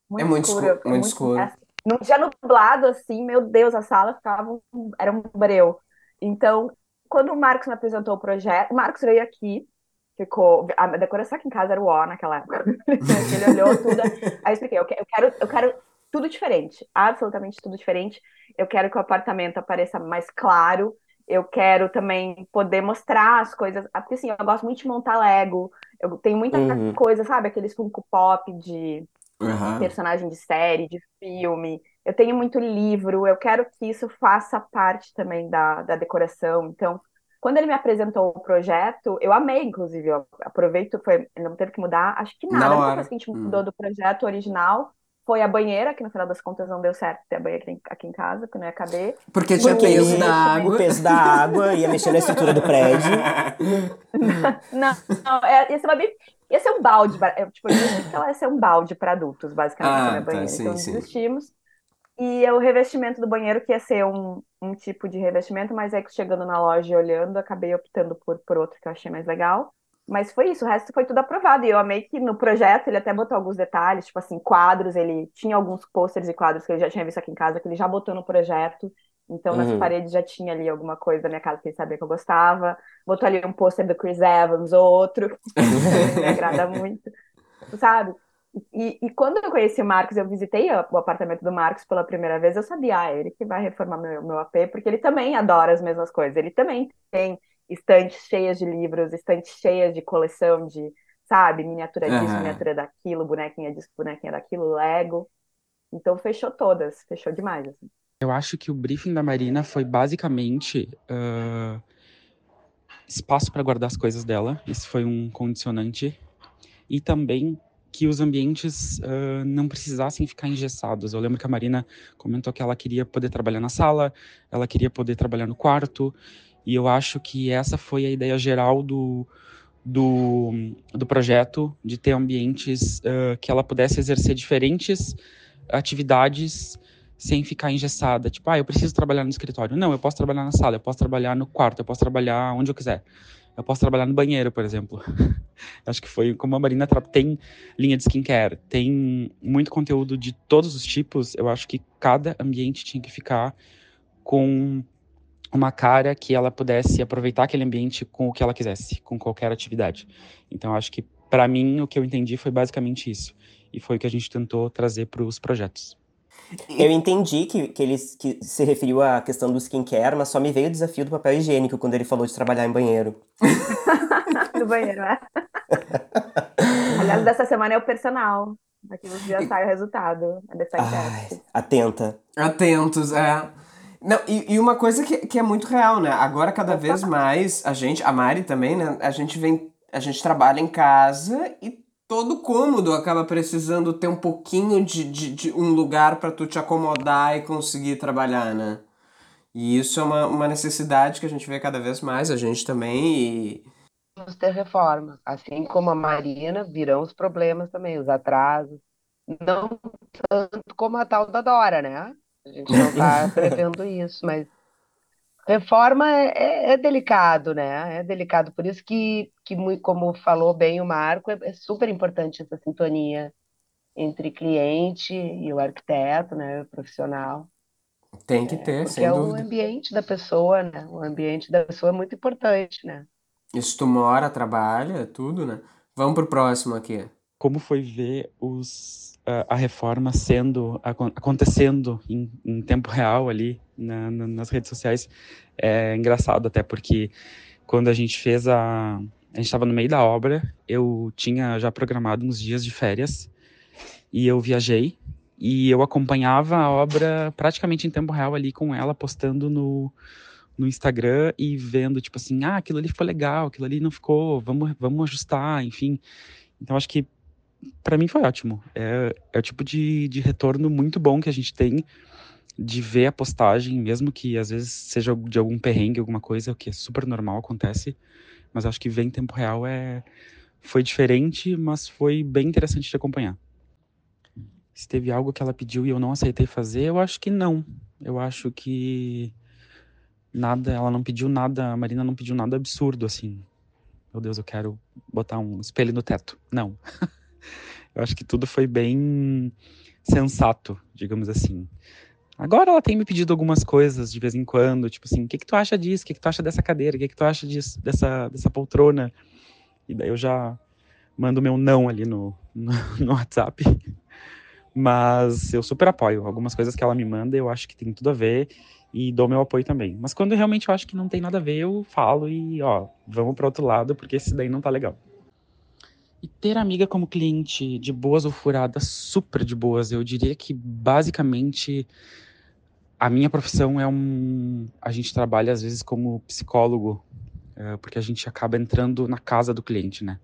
Muito é muito escuro. escuro muito, muito escuro. É, num dia nublado, assim, meu Deus, a sala ficava um, era um breu. Então, quando o Marcos me apresentou o projeto, o Marcos veio aqui, ficou. A decoração aqui em casa era o ó naquela época. Ele olhou tudo. Aí eu expliquei, eu quero, eu quero tudo diferente, absolutamente tudo diferente. Eu quero que o apartamento apareça mais claro. Eu quero também poder mostrar as coisas. Porque assim, eu gosto muito de montar Lego. Eu tenho muita uhum. coisa, sabe? Aqueles Funko Pop de uhum. personagem de série, de filme. Eu tenho muito livro. Eu quero que isso faça parte também da, da decoração. Então, quando ele me apresentou o projeto, eu amei, inclusive. Eu aproveito, foi, não teve que mudar, acho que nada. Depois que a gente mudou hum. do projeto original, foi a banheira, que no final das contas não deu certo ter a banheira aqui em casa, que não ia caber. Porque tinha o peso da água. O peso da água ia mexer na estrutura do prédio. não, não, é, ia ser uma ia ser um balde, tipo, que ela ia ser um balde para adultos, basicamente, ah, na banheira. Tá, sim, então sim. desistimos. E o revestimento do banheiro, que ia ser um, um tipo de revestimento, mas é que chegando na loja e olhando, acabei optando por, por outro que eu achei mais legal. Mas foi isso, o resto foi tudo aprovado. E eu amei que no projeto ele até botou alguns detalhes, tipo assim, quadros, ele tinha alguns pôsteres e quadros que ele já tinha visto aqui em casa, que ele já botou no projeto. Então, uhum. nas paredes já tinha ali alguma coisa da minha casa que ele sabia que eu gostava. Botou ali um pôster do Chris Evans ou outro, que me agrada muito, sabe? E, e, quando eu conheci o Marcos, eu visitei o apartamento do Marcos pela primeira vez, eu sabia, ah, ele que vai reformar meu, meu AP, porque ele também adora as mesmas coisas. Ele também tem estantes cheias de livros, estantes cheias de coleção de, sabe, miniatura disso, uhum. miniatura daquilo, bonequinha disso, bonequinha daquilo, Lego. Então fechou todas, fechou demais. Assim. Eu acho que o briefing da Marina foi basicamente uh, espaço para guardar as coisas dela. Isso foi um condicionante. E também que os ambientes uh, não precisassem ficar engessados. Eu lembro que a Marina comentou que ela queria poder trabalhar na sala, ela queria poder trabalhar no quarto, e eu acho que essa foi a ideia geral do, do, do projeto, de ter ambientes uh, que ela pudesse exercer diferentes atividades sem ficar engessada. Tipo, ah, eu preciso trabalhar no escritório. Não, eu posso trabalhar na sala, eu posso trabalhar no quarto, eu posso trabalhar onde eu quiser. Eu posso trabalhar no banheiro, por exemplo. Acho que foi como a Marina tem linha de skincare, tem muito conteúdo de todos os tipos. Eu acho que cada ambiente tinha que ficar com uma cara que ela pudesse aproveitar aquele ambiente com o que ela quisesse, com qualquer atividade. Então, acho que para mim o que eu entendi foi basicamente isso. E foi o que a gente tentou trazer para os projetos. Eu entendi que, que ele que se referiu à questão do skincare, mas só me veio o desafio do papel higiênico quando ele falou de trabalhar em banheiro. no banheiro, é. Aliás, dessa semana é o personal. Daqui uns dias sai o resultado. É Ai, atenta. Atentos, é. Não, e, e, uma coisa que, que é muito real, né? Agora, cada vez mais, a gente, a Mari também, né? A gente vem, a gente trabalha em casa e todo cômodo acaba precisando ter um pouquinho de, de, de um lugar para tu te acomodar e conseguir trabalhar, né? E isso é uma, uma necessidade que a gente vê cada vez mais, a gente também. E... Vamos ter reforma. Assim como a Marina, virão os problemas também, os atrasos. Não tanto como a tal da Dora, né? A gente não está prevendo isso, mas Reforma é, é, é, delicado, né? É delicado. Por isso que, que como falou bem o Marco, é, é super importante essa sintonia entre cliente e o arquiteto, né? O profissional. Tem que ter, Porque sem é dúvida. o ambiente da pessoa, né? O ambiente da pessoa é muito importante, né? Isso tu mora, trabalha, tudo, né? Vamos pro próximo aqui. Como foi ver os a, reforma sendo acontecendo em, em tempo real ali na, na, nas redes sociais é engraçado até porque quando a gente fez a a gente estava no meio da obra eu tinha já programado uns dias de férias e eu viajei e eu acompanhava a obra praticamente em tempo real ali com ela postando no no Instagram e vendo tipo assim ah aquilo ali ficou legal aquilo ali não ficou vamos vamos ajustar enfim. Então acho que para mim foi ótimo. É, é o tipo de, de retorno muito bom que a gente tem de ver a postagem, mesmo que às vezes seja de algum perrengue, alguma coisa, o que é super normal, acontece. Mas acho que ver em tempo real é foi diferente, mas foi bem interessante de acompanhar. Se teve algo que ela pediu e eu não aceitei fazer, eu acho que não. Eu acho que nada, ela não pediu nada, a Marina não pediu nada absurdo assim. Meu Deus, eu quero botar um espelho no teto. Não. Eu acho que tudo foi bem sensato, digamos assim. Agora ela tem me pedido algumas coisas de vez em quando, tipo assim, o que, que tu acha disso? O que, que tu acha dessa cadeira? O que, que tu acha disso, dessa, dessa poltrona? E daí eu já mando meu não ali no, no, no WhatsApp. Mas eu super apoio. Algumas coisas que ela me manda eu acho que tem tudo a ver e dou meu apoio também. Mas quando realmente eu acho que não tem nada a ver, eu falo e, ó, vamos para outro lado, porque esse daí não tá legal. E ter amiga como cliente de boas ou furadas, super de boas, eu diria que basicamente a minha profissão é um. A gente trabalha às vezes como psicólogo, é, porque a gente acaba entrando na casa do cliente, né?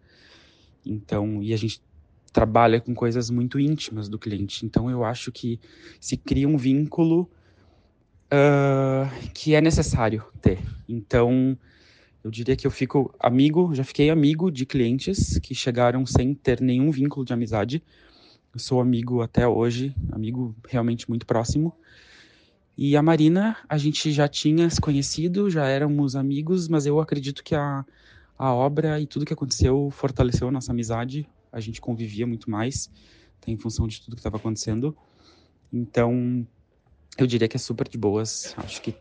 Então, e a gente trabalha com coisas muito íntimas do cliente. Então, eu acho que se cria um vínculo uh, que é necessário ter. Então, eu diria que eu fico amigo, já fiquei amigo de clientes que chegaram sem ter nenhum vínculo de amizade. Eu sou amigo até hoje, amigo realmente muito próximo. E a Marina, a gente já tinha se conhecido, já éramos amigos, mas eu acredito que a, a obra e tudo que aconteceu fortaleceu a nossa amizade. A gente convivia muito mais, em função de tudo que estava acontecendo. Então, eu diria que é super de boas. Acho que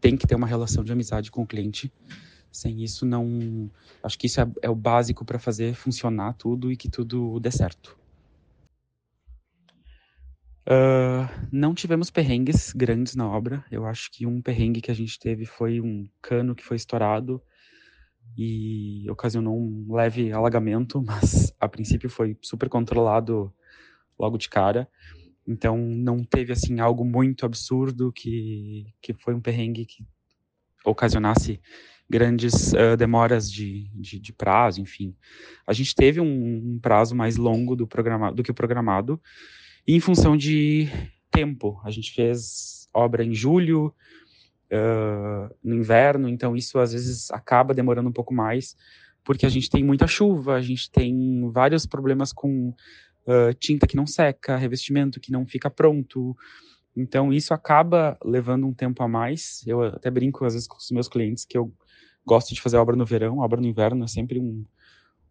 tem que ter uma relação de amizade com o cliente. Sem isso, não. Acho que isso é, é o básico para fazer funcionar tudo e que tudo dê certo. Uh, não tivemos perrengues grandes na obra. Eu acho que um perrengue que a gente teve foi um cano que foi estourado e ocasionou um leve alagamento, mas a princípio foi super controlado logo de cara. Então não teve assim algo muito absurdo que, que foi um perrengue que ocasionasse grandes uh, demoras de, de, de, prazo, enfim. A gente teve um, um prazo mais longo do, programa, do que o programado, e em função de tempo. A gente fez obra em julho, uh, no inverno, então isso às vezes acaba demorando um pouco mais, porque a gente tem muita chuva, a gente tem vários problemas com uh, tinta que não seca, revestimento que não fica pronto, então isso acaba levando um tempo a mais. Eu até brinco às vezes com os meus clientes que eu gosto de fazer obra no verão, obra no inverno é sempre um,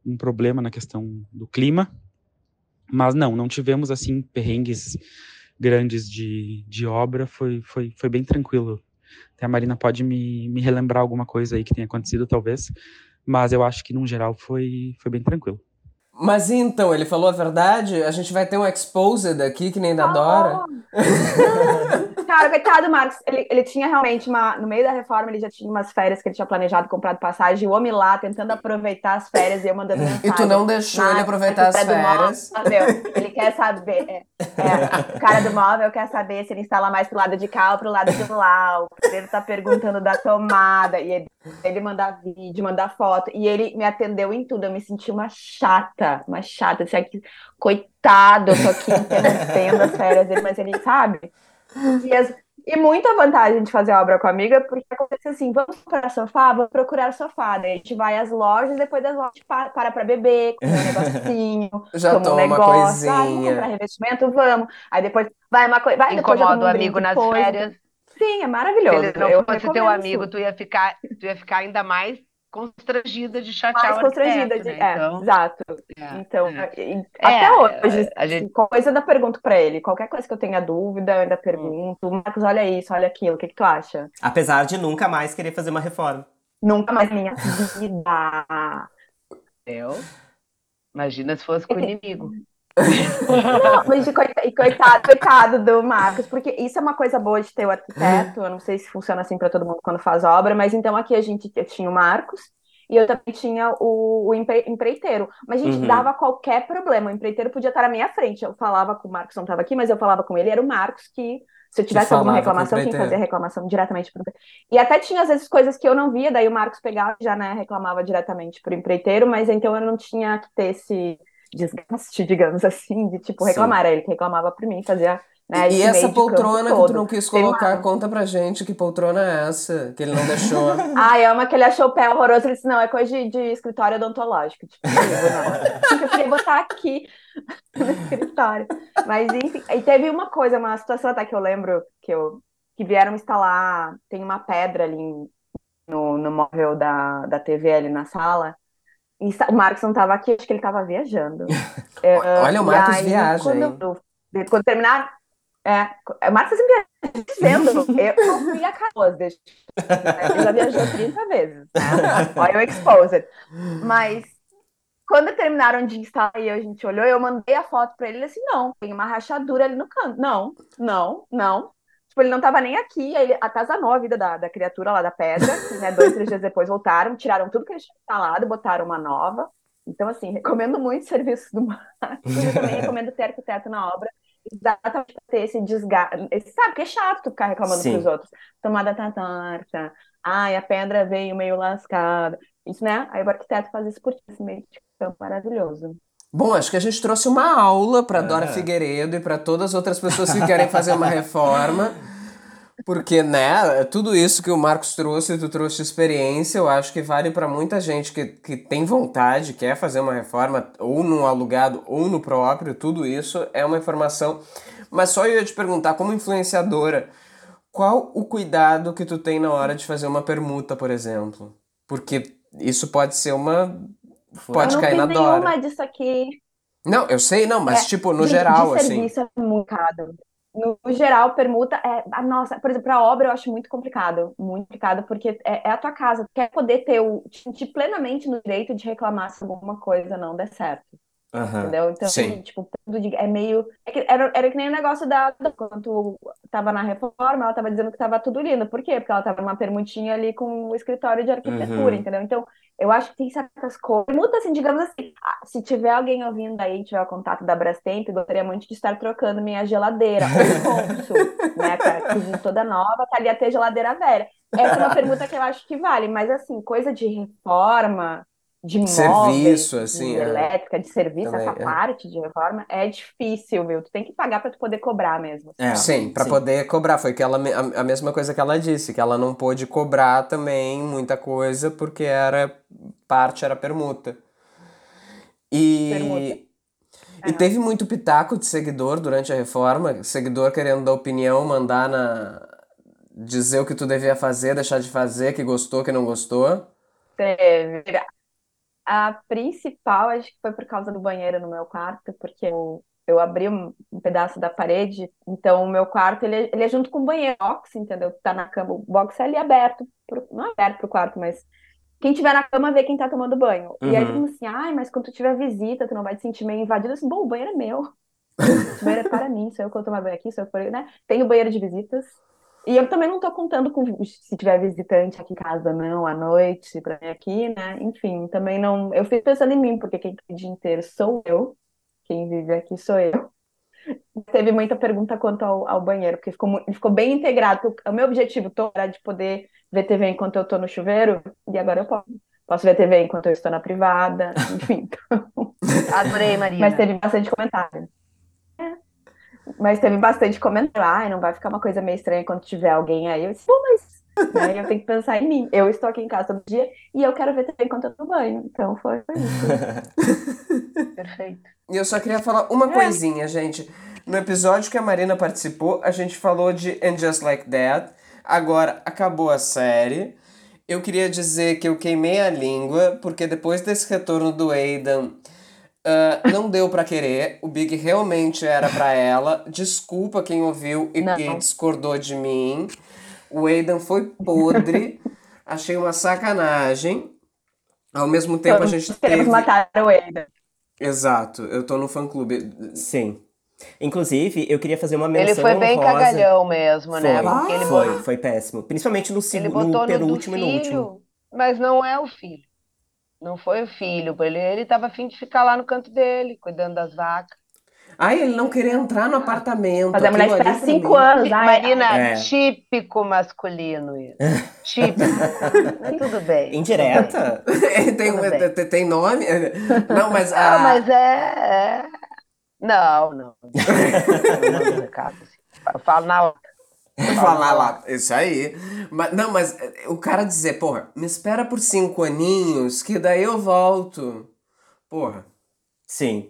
um problema na questão do clima. Mas não, não tivemos assim perrengues grandes de, de obra, foi, foi, foi bem tranquilo. Até a Marina pode me, me relembrar alguma coisa aí que tenha acontecido, talvez, mas eu acho que, no geral, foi, foi bem tranquilo. Mas então, ele falou a verdade? A gente vai ter um exposed aqui, que nem da Dora? Cara, coitado Marcos, ele, ele tinha realmente uma. No meio da reforma, ele já tinha umas férias que ele tinha planejado, comprado passagem, o homem lá tentando aproveitar as férias e eu mandando mensagem. E tu não deixou ele aproveitar as férias. Móvel, ele quer saber. É, é, o cara do móvel quer saber se ele instala mais pro lado de cá ou pro lado de lá. O pedreiro tá perguntando da tomada. E ele, ele mandar vídeo, mandar foto. E ele me atendeu em tudo. Eu me senti uma chata, uma chata. Disse aqui, coitado, eu tô aqui interrompendo as férias dele, mas ele sabe. E, as, e muita vantagem de fazer obra com a amiga, porque acontece assim: vamos procurar sofá, vamos procurar sofá. Daí a gente vai às lojas, depois das lojas para, para pra beber, comer um negocinho, já toma um negócio, uma coisinha. Ah, vamos comprar revestimento, vamos. Aí depois vai uma coisa. Incomoda o amigo nas depois. férias. Sim, é maravilhoso. Se ele não eu fosse teu amigo, tu ia, ficar, tu ia ficar ainda mais constrangida de chatear mais constrangida de, né? é, então, exato. É, então, é. até é, hoje, a gente... coisa eu ainda pergunto para ele, qualquer coisa que eu tenha dúvida, eu ainda hum. pergunto, Marcos, olha isso, olha aquilo, o que, que tu acha? Apesar de nunca mais querer fazer uma reforma. Nunca mais minha vida. Eu? Imagina se fosse com o inimigo. Não, mas de coitado, coitado, coitado do Marcos, porque isso é uma coisa boa de ter o arquiteto. Eu não sei se funciona assim para todo mundo quando faz obra, mas então aqui a gente tinha o Marcos e eu também tinha o, o empreiteiro. Mas a gente uhum. dava qualquer problema. O empreiteiro podia estar na minha frente. Eu falava com o Marcos, não estava aqui, mas eu falava com ele. Era o Marcos que, se eu tivesse alguma reclamação, quem fazia a reclamação diretamente para E até tinha às vezes coisas que eu não via, daí o Marcos pegava e já né, reclamava diretamente para o empreiteiro, mas então eu não tinha que ter esse desgaste, digamos assim, de tipo reclamar. Era ele reclamava por mim, fazia. Né, e essa poltrona que tu não quis colocar, uma... conta pra gente que poltrona é essa, que ele não deixou. ah, é uma que ele achou o pé horroroso. Ele disse: não, é coisa de, de escritório odontológico. Tipo, não. eu queria botar aqui no escritório. Mas enfim, e teve uma coisa, uma situação até que eu lembro que, eu, que vieram instalar. Tem uma pedra ali no, no móvel da, da TV ali na sala o Marcos não estava aqui, acho que ele estava viajando. é, Olha, o Marcos aí, viaja. Quando, quando terminar. É, o Marcos sempre dizendo, eu fui a Canoas, deixa, ele já viajou 30 vezes, né? Olha o exposed. Mas quando terminaram de instalar e a gente olhou, eu mandei a foto para ele, ele assim, não, tem uma rachadura ali no canto. Não, não, não. Tipo, ele não tava nem aqui, aí ele atazanou a vida da, da criatura lá da pedra, né? Dois, três dias depois voltaram, tiraram tudo que eles tinham instalado, botaram uma nova. Então, assim, recomendo muito o serviço do Marcos. Eu também recomendo ter arquiteto na obra, exatamente para ter esse desgaste. Sabe, que é chato tu ficar reclamando Sim. pros outros. Tomada tá torta, ai, a pedra veio meio lascada. Isso, né? Aí o arquiteto faz isso por ti, esse meio de campo maravilhoso. Bom, acho que a gente trouxe uma aula para É. Dora Figueiredo e para todas as outras pessoas que querem fazer uma reforma. Porque, né, tudo isso que o Marcos trouxe, tu trouxe experiência, eu acho que vale para muita gente que, que tem vontade, quer fazer uma reforma, ou no alugado ou no próprio, tudo isso é uma informação. Mas só eu ia te perguntar, como influenciadora, qual o cuidado que tu tem na hora de fazer uma permuta, por exemplo? Porque isso pode ser uma. Pode eu não cair na Dora. nenhuma disso aqui. Não, eu sei, não, mas É, tipo, no Gente, geral, de assim. serviço é muito caro. No, no geral, permuta é. A nossa, por exemplo, para obra eu acho muito complicado. Muito complicado, porque é, é a tua casa. Tu quer poder ter o. te sentir plenamente no direito de reclamar se alguma coisa não der certo. Aham. Entendeu? Então, Sim. tipo, é meio. é era, era que nem o negócio da. Quando tava na reforma, ela tava dizendo que tava tudo lindo. Por quê? Porque ela tava numa permutinha ali com o escritório de arquitetura, Uhum. entendeu? Então, eu acho que tem certas coisas. Permuta, assim, digamos assim, se tiver alguém ouvindo aí, tiver o contato da Brastemp, gostaria muito de estar trocando minha geladeira. Ou ponto, né? Que toda nova, tá ali até geladeira velha. Essa é uma permuta que eu acho que vale, mas assim, coisa de reforma, de móveis, Serviço, assim, de é. elétrica, de serviço, Também, essa é. parte de reforma é difícil, viu? Tu tem que pagar pra tu poder cobrar mesmo. É, Sim, pra sim. poder cobrar. Foi que ela, a, a mesma coisa que ela disse, que ela não pôde cobrar também muita coisa porque era parte era permuta. E Permuta. e teve muito pitaco de seguidor durante a reforma, seguidor querendo dar opinião, mandar na dizer o que tu devia fazer, deixar de fazer, que gostou, que não gostou. Teve. A principal, acho que foi por causa do banheiro no meu quarto, porque eu, eu abri um, um pedaço da parede, então o meu quarto ele, é- ele é junto com o banheiro, box, entendeu? Tá na cama, o box é ali aberto, pro- não é aberto pro quarto, mas quem tiver na cama vê quem tá tomando banho. E aí, Uhum. como assim, ai, mas quando tu tiver visita, tu não vai te sentir meio invadido. Assim, bom, o banheiro é meu. O banheiro é para mim, sou eu que tomar banho aqui, sou eu que vou, né? Tem o banheiro de visitas. E eu também não tô contando com se tiver visitante aqui em casa, não, à noite, pra mim aqui, né? Enfim, também não. Eu fico pensando em mim, porque quem fica o dia inteiro sou eu, quem vive aqui sou eu. Teve muita pergunta quanto ao, ao banheiro, porque ficou, ficou bem integrado. O meu objetivo todo era de poder ver TV enquanto eu tô no chuveiro, e agora eu posso. Posso ver TV enquanto eu estou na privada, enfim. Adorei, Marina. Mas teve bastante comentário. É. Mas teve bastante comentário. Ai, não vai ficar uma coisa meio estranha quando tiver alguém aí. Eu disse, pô, mas né, eu tenho que pensar em mim. Eu estou aqui em casa todo dia e eu quero ver TV enquanto eu tô no banho. Então foi, foi isso. Perfeito. E eu só queria falar uma coisinha, gente. No episódio que a Marina participou, a gente falou de And Just Like That. Agora acabou a série. Eu queria dizer que eu queimei a língua, porque depois desse retorno do Aidan, ah, não deu pra querer. O Big realmente era pra ela. Desculpa quem ouviu e, e discordou de mim. O Aidan foi podre. Achei uma sacanagem. Ao mesmo tempo, a gente Queremos teve. matar o Eda. Exato, eu tô no fã-clube. Sim. Inclusive, eu queria fazer uma Ele menção foi bem honrosa. cagalhão mesmo, né? Foi, Porque ele foi, botou, foi péssimo. Principalmente no, ele no penúltimo e no último. filho, mas não é o filho. Não foi o filho. Ele, ele tava afim de ficar lá no canto dele, cuidando das vacas. Ai, ele não queria entrar no apartamento. Fazer a mulher pra cinco anos. Ai, Marina, É. típico masculino isso. Típico. Mas tudo bem. Indireta? tem, Tudo bem. tem, tem nome? Não, mas Ah, a. mas é, é- Não, não. Eu mando recado, assim. Eu falo na hora. Falar lá, isso aí. Mas, não, mas eh, o cara dizer, porra, me espera por cinco aninhos, que daí eu volto. Porra. Sim.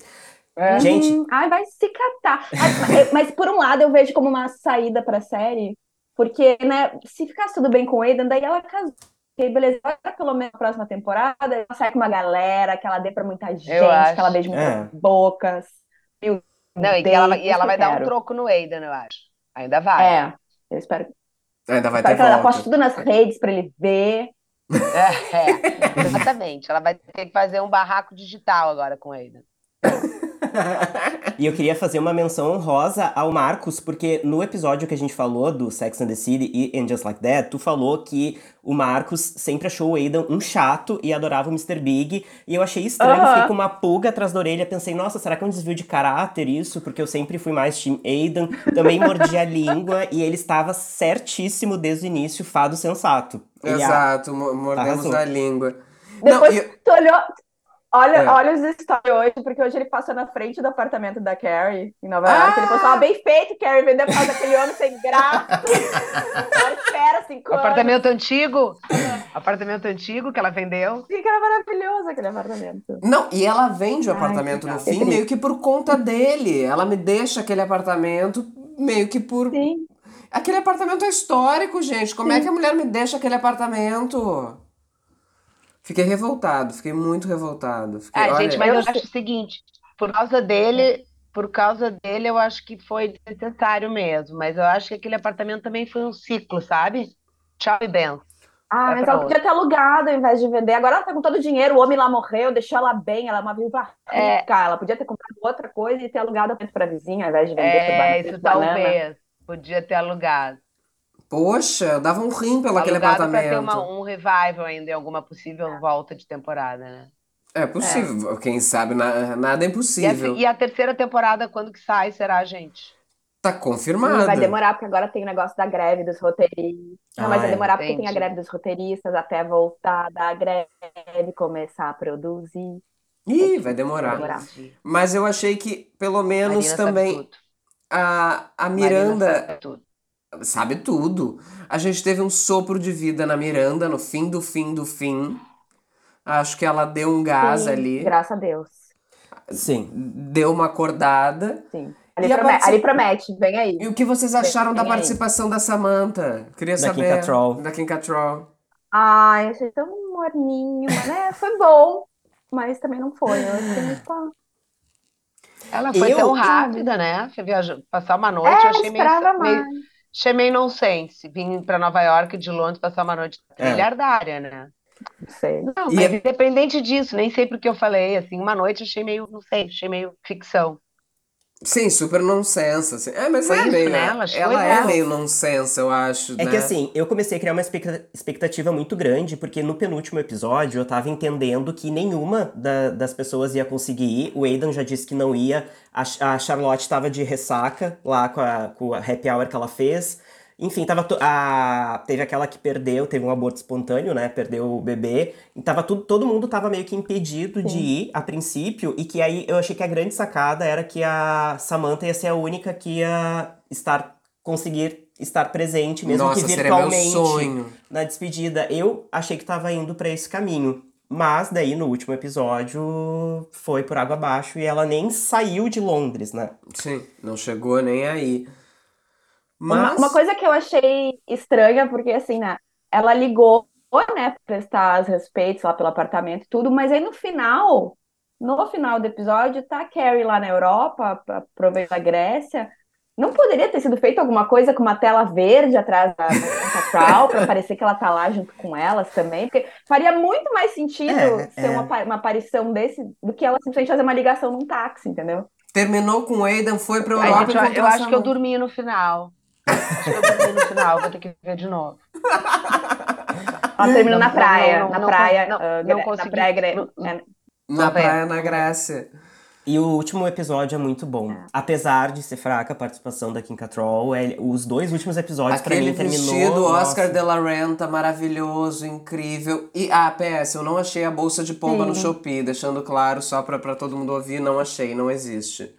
É. Gente, Hum, ai, vai se catar. Ai, mas, mas por um lado eu vejo como uma saída pra série, porque, né, se ficasse tudo bem com o Aidan, daí ela casou. Ok, beleza, agora pelo menos na próxima temporada, ela sai com uma galera, que ela dê pra muita gente, acho. que ela beije muitas É. bocas. Meu Não, e Deus, ela, vai- e ela vai eu dar um quero. troco no Aidan, eu acho. Ainda vai. É, eu espero, Ainda vai espero ter que ela volta. poste tudo nas redes pra ele ver. É, é, exatamente. Ela vai ter que fazer um barraco digital agora com Aidan. E eu queria fazer uma menção honrosa ao Marcos, porque no episódio que a gente falou do Sex and the City e And Just Like That, tu falou que o Marcos sempre achou o Aidan um chato e adorava o Mr. Big. E eu achei estranho, fiquei com uma pulga atrás da orelha. Pensei, nossa, será que é um desvio de caráter isso? Porque eu sempre fui mais Team Aidan. Também mordi a língua e ele estava certíssimo desde o início, fado sensato. Ele, Exato, mo- mordemos Arrasou. a língua. Não, Depois e eu- tu olhou. Olha, É. olha os stories hoje, porque hoje ele passou na frente do apartamento da Carrie, em Nova York. Ele postou, ah, bem feito, Carrie, vendeu por causa daquele homem sem graça. Agora espera cinco anos. Apartamento antigo? Apartamento antigo que ela vendeu? Sim, que era maravilhoso aquele apartamento. Não, e ela vende o Ai, apartamento no fim meio que por conta dele. Ela me deixa aquele apartamento meio que por. Sim. Aquele apartamento é histórico, gente. Como é Sim. que a mulher me deixa aquele apartamento? Fiquei revoltado, fiquei muito revoltado. Fiquei, Ah, olha, gente, mas eu eu sei. acho o seguinte, por causa dele, por causa dele, eu acho que foi desnecessário mesmo. Mas eu acho que aquele apartamento também foi um ciclo, sabe? Tchau e benção. Ah, mas ela podia ter alugado ao invés de vender. Agora ela tá com todo o dinheiro, o homem lá morreu, deixou ela bem, ela é uma viúva É. rica. Ela podia ter comprado outra coisa e ter alugado apartamento pra vizinha ao invés de vender É, isso banana. talvez. Podia ter alugado. Poxa, eu dava um rim pelo aquele Alugado pra ter apartamento. uma, um revival ainda em alguma possível volta de temporada, né? É possível, quem sabe na- nada é E a, impossível. e a terceira temporada, quando que sai, será, gente? Tá confirmado. vai demorar, porque agora tem o negócio da greve dos roteiristas. Não, mas Ah, vai é. demorar porque tem a Entendi. greve dos roteiristas até voltar da greve, começar a produzir. Ih, vai Vai demorar. demorar. Entendi. Mas eu achei que, pelo menos, Marina também a, a Miranda sabe tudo. A gente teve um sopro de vida na Miranda no fim do fim do fim. Acho que ela deu um gás Sim, ali, graças a Deus. Sim. deu uma acordada. Sim. Ali, E a prome- partici- ali promete, vem aí. E o que vocês acharam da Vem aí. participação da Samantha? Queria Da Kim saber. Cattrall. Da Kim Cattrall. Ai, achei tão morninho, mas né, foi bom, mas também não foi. Eu achei pá. Ela foi Eu- tão rápida, né? Foi viajar, passar uma noite, eu É, achei meio, meio, meio nonsense. Vim pra Nova York de Londres passar uma noite É. trilhardária, né? Não sei. Não, E mas é- independente disso, nem sei porque eu falei, assim, uma noite achei meio, não sei, achei meio ficção. Sim, super nonsense. Assim. É, mas Foi é isso, meio. né? Ela achou ela é meio nonsense, eu acho. É né? que assim, eu comecei a criar uma expecta- expectativa muito grande, porque no penúltimo episódio eu tava entendendo que nenhuma da- das pessoas ia conseguir ir. O Aidan já disse que não ia. A, a Charlotte tava de ressaca lá com a, com a happy hour que ela fez. Enfim, tava to- a, teve aquela que perdeu, teve um aborto espontâneo, né? Perdeu o bebê. E tava tudo, todo mundo tava meio que impedido de Sim. ir a princípio. E que aí eu achei que a grande sacada era que a Samantha ia ser a única que ia estar conseguir estar presente, mesmo Nossa, que seria meu virtualmente sonho. na despedida. Eu achei que tava indo pra esse caminho. Mas daí no último episódio foi por água abaixo e ela nem saiu de Londres, né? Sim, não chegou nem aí. Uma, Mas. uma coisa que eu achei estranha, porque assim, né? Ela ligou, né, pra prestar os respeitos lá pelo apartamento e tudo, mas aí no final, no final do episódio, tá a Carrie lá na Europa, pra- aproveitando a Grécia. Não poderia ter sido feito alguma coisa com uma tela verde atrás da Catral pra parecer que ela tá lá junto com elas também? Porque faria muito mais sentido É, ser é. Uma, uma aparição desse do que ela simplesmente fazer uma ligação num táxi, entendeu? Terminou com o Aidan, foi pra Europa gente, eu, eu acho que eu dormi no final. Acho que eu dormi no final, vou ter que ver de novo. Ela terminou Não, na praia, não, na praia, não, ah, não consegui. na praia Gre- Não- é, Na praia, na Grécia. E o último episódio é muito bom. Apesar de ser fraca a participação da Kim Cattrall, é- os dois últimos episódios pra Aquele mim terminou... vestido Oscar nossa. de la Renta, maravilhoso, incrível. E, ah, PS, eu não achei a bolsa de pomba no Sim. Shopee, deixando claro, só pra, pra todo mundo ouvir, não achei, não existe.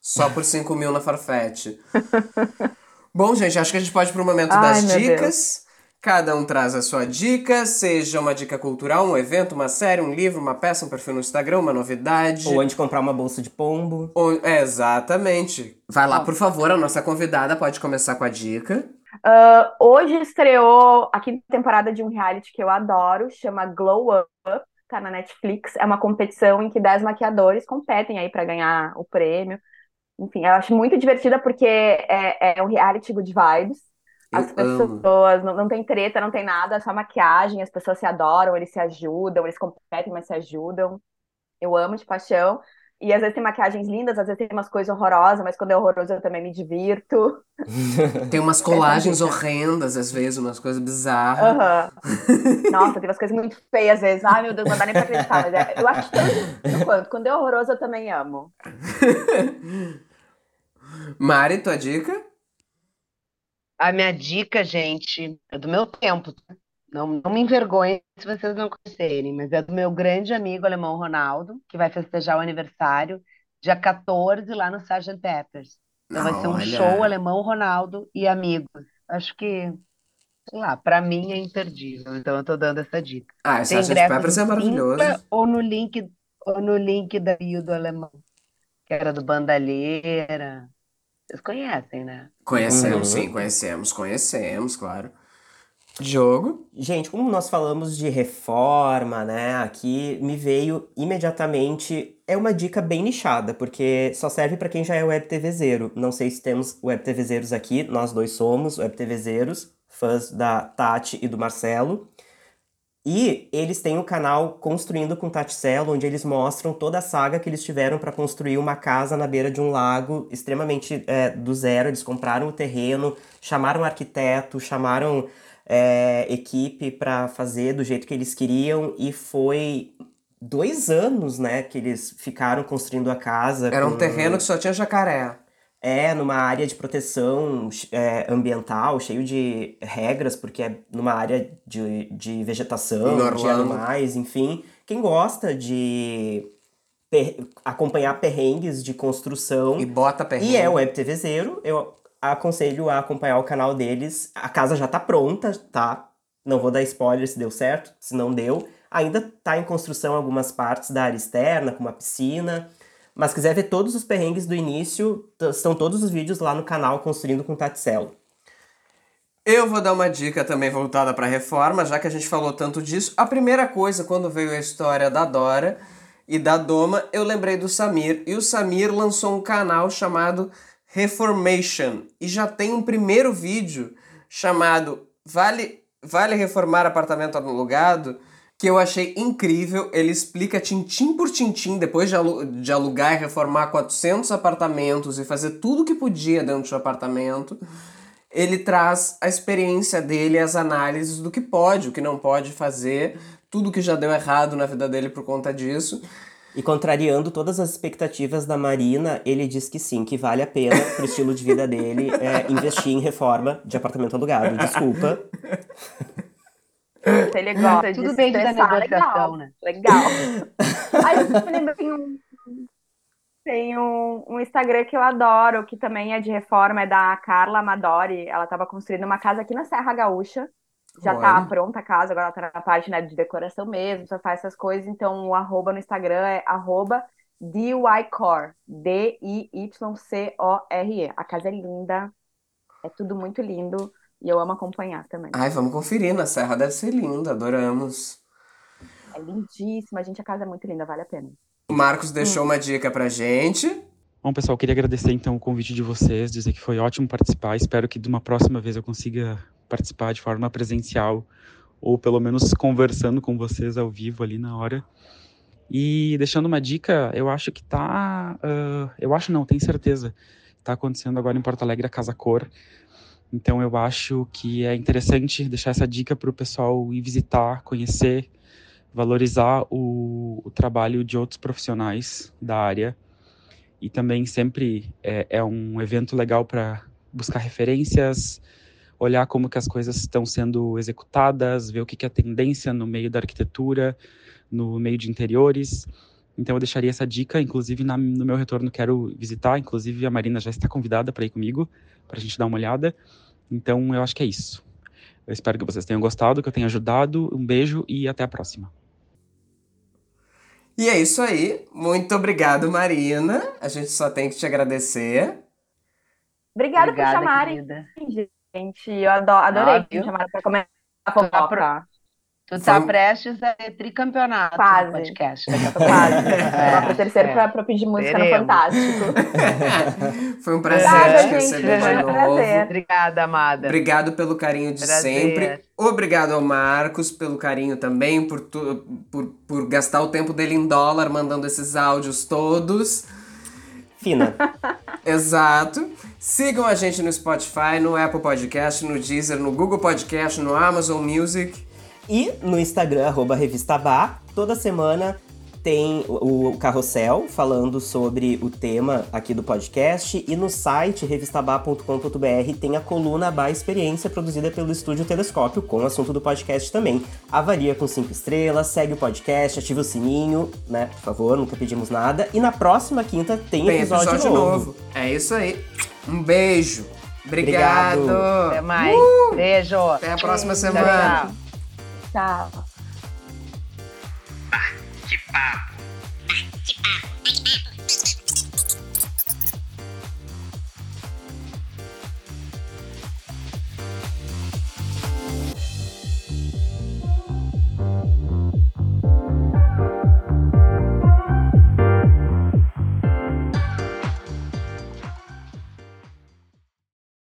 Só por 5 mil na Farfetch. Bom, gente, acho que a gente pode ir pro momento Ai, das dicas. Cada um traz a sua dica, seja uma dica cultural, um evento, uma série, um livro, uma peça, um perfil no Instagram, uma novidade. Ou antes de comprar uma bolsa de pombo. Ou- é, exatamente. Vai lá, por favor, a nossa convidada pode começar com a dica. Ah, hoje estreou a quinta temporada de um reality que eu adoro, chama Glow Up, tá na Netflix. É uma competição em que 10 maquiadores competem aí pra ganhar o prêmio. Enfim, eu acho muito divertida porque é, é um reality good vibes. As Eu amo. pessoas não, não tem treta, não tem nada, é só maquiagem, as pessoas se adoram, eles se ajudam, eles competem, mas se ajudam. Eu amo de paixão. E às vezes tem maquiagens lindas, às vezes tem umas coisas horrorosas, mas quando é horroroso eu também me divirto. Tem umas colagens horrendas, às vezes, umas coisas bizarras. Nossa, tem umas coisas muito feias às vezes. Ai, meu Deus, não dá nem pra acreditar. Mas é- eu acho que tanto quanto. Quando é horroroso, eu também amo. Mari, tua dica? A minha dica, gente, é do meu tempo. tá? Não, não me envergonhe se vocês não conhecerem, mas é do meu grande amigo alemão Ronaldo, que vai festejar o aniversário dia 14 lá no Sgt. Peppers. Então vai ser um Olha. show alemão Ronaldo e amigos. Acho que, sei lá, pra mim é imperdível. Então eu tô dando essa dica. Ah, esse Sgt. Peppers é maravilhoso. Simpla ou no link ou no link da bio do alemão, que era do Bandalheira. Vocês conhecem, né? Conhecemos, Uhum. sim, conhecemos, conhecemos, claro. Diogo? Gente, como nós falamos de reforma, né, aqui me veio imediatamente. É uma dica bem nichada, porque só serve para quem já é web TVzeiro. Não sei se temos web TVzeiros aqui, nós dois somos web TVzeiros, fãs da Tati e do Marcelo. E eles têm o canal Construindo com Taticelo, onde eles mostram toda a saga que eles tiveram para construir uma casa na beira de um lago, extremamente é, do zero. Eles compraram o terreno, chamaram um arquiteto, chamaram é, equipe para fazer do jeito que eles queriam e foi dois anos, né, que eles ficaram construindo a casa. Era um com- terreno que só tinha jacaré. é, numa área de proteção é, ambiental, cheio de regras, porque é numa área de, de vegetação, de animais, enfim. Quem gosta de per- acompanhar perrengues de construção E bota perrengue. e é web TVzeiro, eu aconselho a acompanhar o canal deles. A casa já tá pronta, tá? Não vou dar spoiler se deu certo, se não deu. Ainda tá em construção algumas partes da área externa, como a piscina. Mas quiser ver todos os perrengues do início, estão todos os vídeos lá no canal Construindo com Taticelo. Eu vou dar uma dica também voltada para reforma, já que a gente falou tanto disso. A primeira coisa, quando veio a história da Dora e da Doma, eu lembrei do Samir. E o Samir lançou um canal chamado Reformation. E já tem um primeiro vídeo chamado Vale, vale Reformar Apartamento Alugado? Que eu achei incrível. Ele explica tintim por tintim, depois de alu- de alugar e reformar 400 apartamentos e fazer tudo que podia dentro do apartamento ele traz a experiência dele, as análises do que pode, o que não pode fazer, tudo que já deu errado na vida dele por conta disso. E contrariando todas as expectativas da Marina, ele diz que sim, que vale a pena pro estilo de vida dele é, investir em reforma de apartamento alugado. Desculpa. Se ele gosta de Tudo bem estressar, negociação, legal. né? Legal. Aí eu lembro, tem um, tem um, um Instagram que eu adoro, que também é de reforma, é da Carla Amadori. Ela estava construindo uma casa aqui na Serra Gaúcha. Já tá Olha. pronta a casa, agora ela tá na parte né, de decoração mesmo, só faz essas coisas. Então o arroba no Instagram é arroba DIYCore. D-I-Y-C-O-R-E. A casa é linda, é tudo muito lindo e eu amo acompanhar também. Ai, vamos conferir, na Serra deve ser linda, adoramos. É lindíssima, gente, a casa é muito linda, vale a pena. O Marcos deixou uma dica pra gente. Bom, pessoal, queria agradecer então o convite de vocês, dizer que foi ótimo participar. Espero que de uma próxima vez eu consiga participar de forma presencial ou pelo menos conversando com vocês ao vivo ali na hora. E deixando uma dica, eu acho que tá, ah, eu acho não, tenho certeza, tá acontecendo agora em Porto Alegre a Casa Cor. Então eu acho que é interessante deixar essa dica para o pessoal ir visitar, conhecer, valorizar o, o trabalho de outros profissionais da área e também sempre é, é um evento legal para buscar referências, olhar como que as coisas estão sendo executadas, ver o que, que é tendência no meio da arquitetura, no meio de interiores. Então eu deixaria essa dica, inclusive na- no meu retorno quero visitar, inclusive a Marina já está convidada para ir comigo, para a gente dar uma olhada. Então eu acho que é isso. Eu espero que vocês tenham gostado, que eu tenha ajudado. Um beijo e até a próxima. E é isso aí. Muito obrigado, Marina. A gente só tem que te agradecer. Obrigada, Obrigada, por chamarem, querida. Gente. Eu ado- adorei Ah, que me chamaram para comentar a Tá fofoca. Tu tá prestes a ter tricampeonato Quase. no podcast. Quase. É, Vou pro terceiro é. pra, pra pedir música no Teremos. Fantástico. Foi um prazer Obrigada, te receber de um novo. prazer. Obrigada, amada. Obrigado pelo carinho de Prazer. sempre. Obrigado ao Marcos pelo carinho também, por, tu, por, por gastar o tempo dele em dólar mandando esses áudios todos. Fina. Exato. Sigam a gente no Spotify, no Apple Podcast, no Deezer, no Google Podcast, no Amazon Music. E no Instagram, arroba Revista Bar, toda semana tem o Carrossel falando sobre o tema aqui do podcast e no site revistabá.com.br tem a coluna Bá Experiência produzida pelo Estúdio Telescópio com o assunto do podcast também. Avalia com cinco estrelas, segue o podcast, ativa o sininho, né? Por favor, nunca pedimos nada. E na próxima quinta tem, Tem episódio, episódio novo. novo. É isso aí. Um beijo. Obrigado. Obrigado. Até mais. Beijo. Até a próxima Tchau, semana. tchau. Tchau. パンマッチパ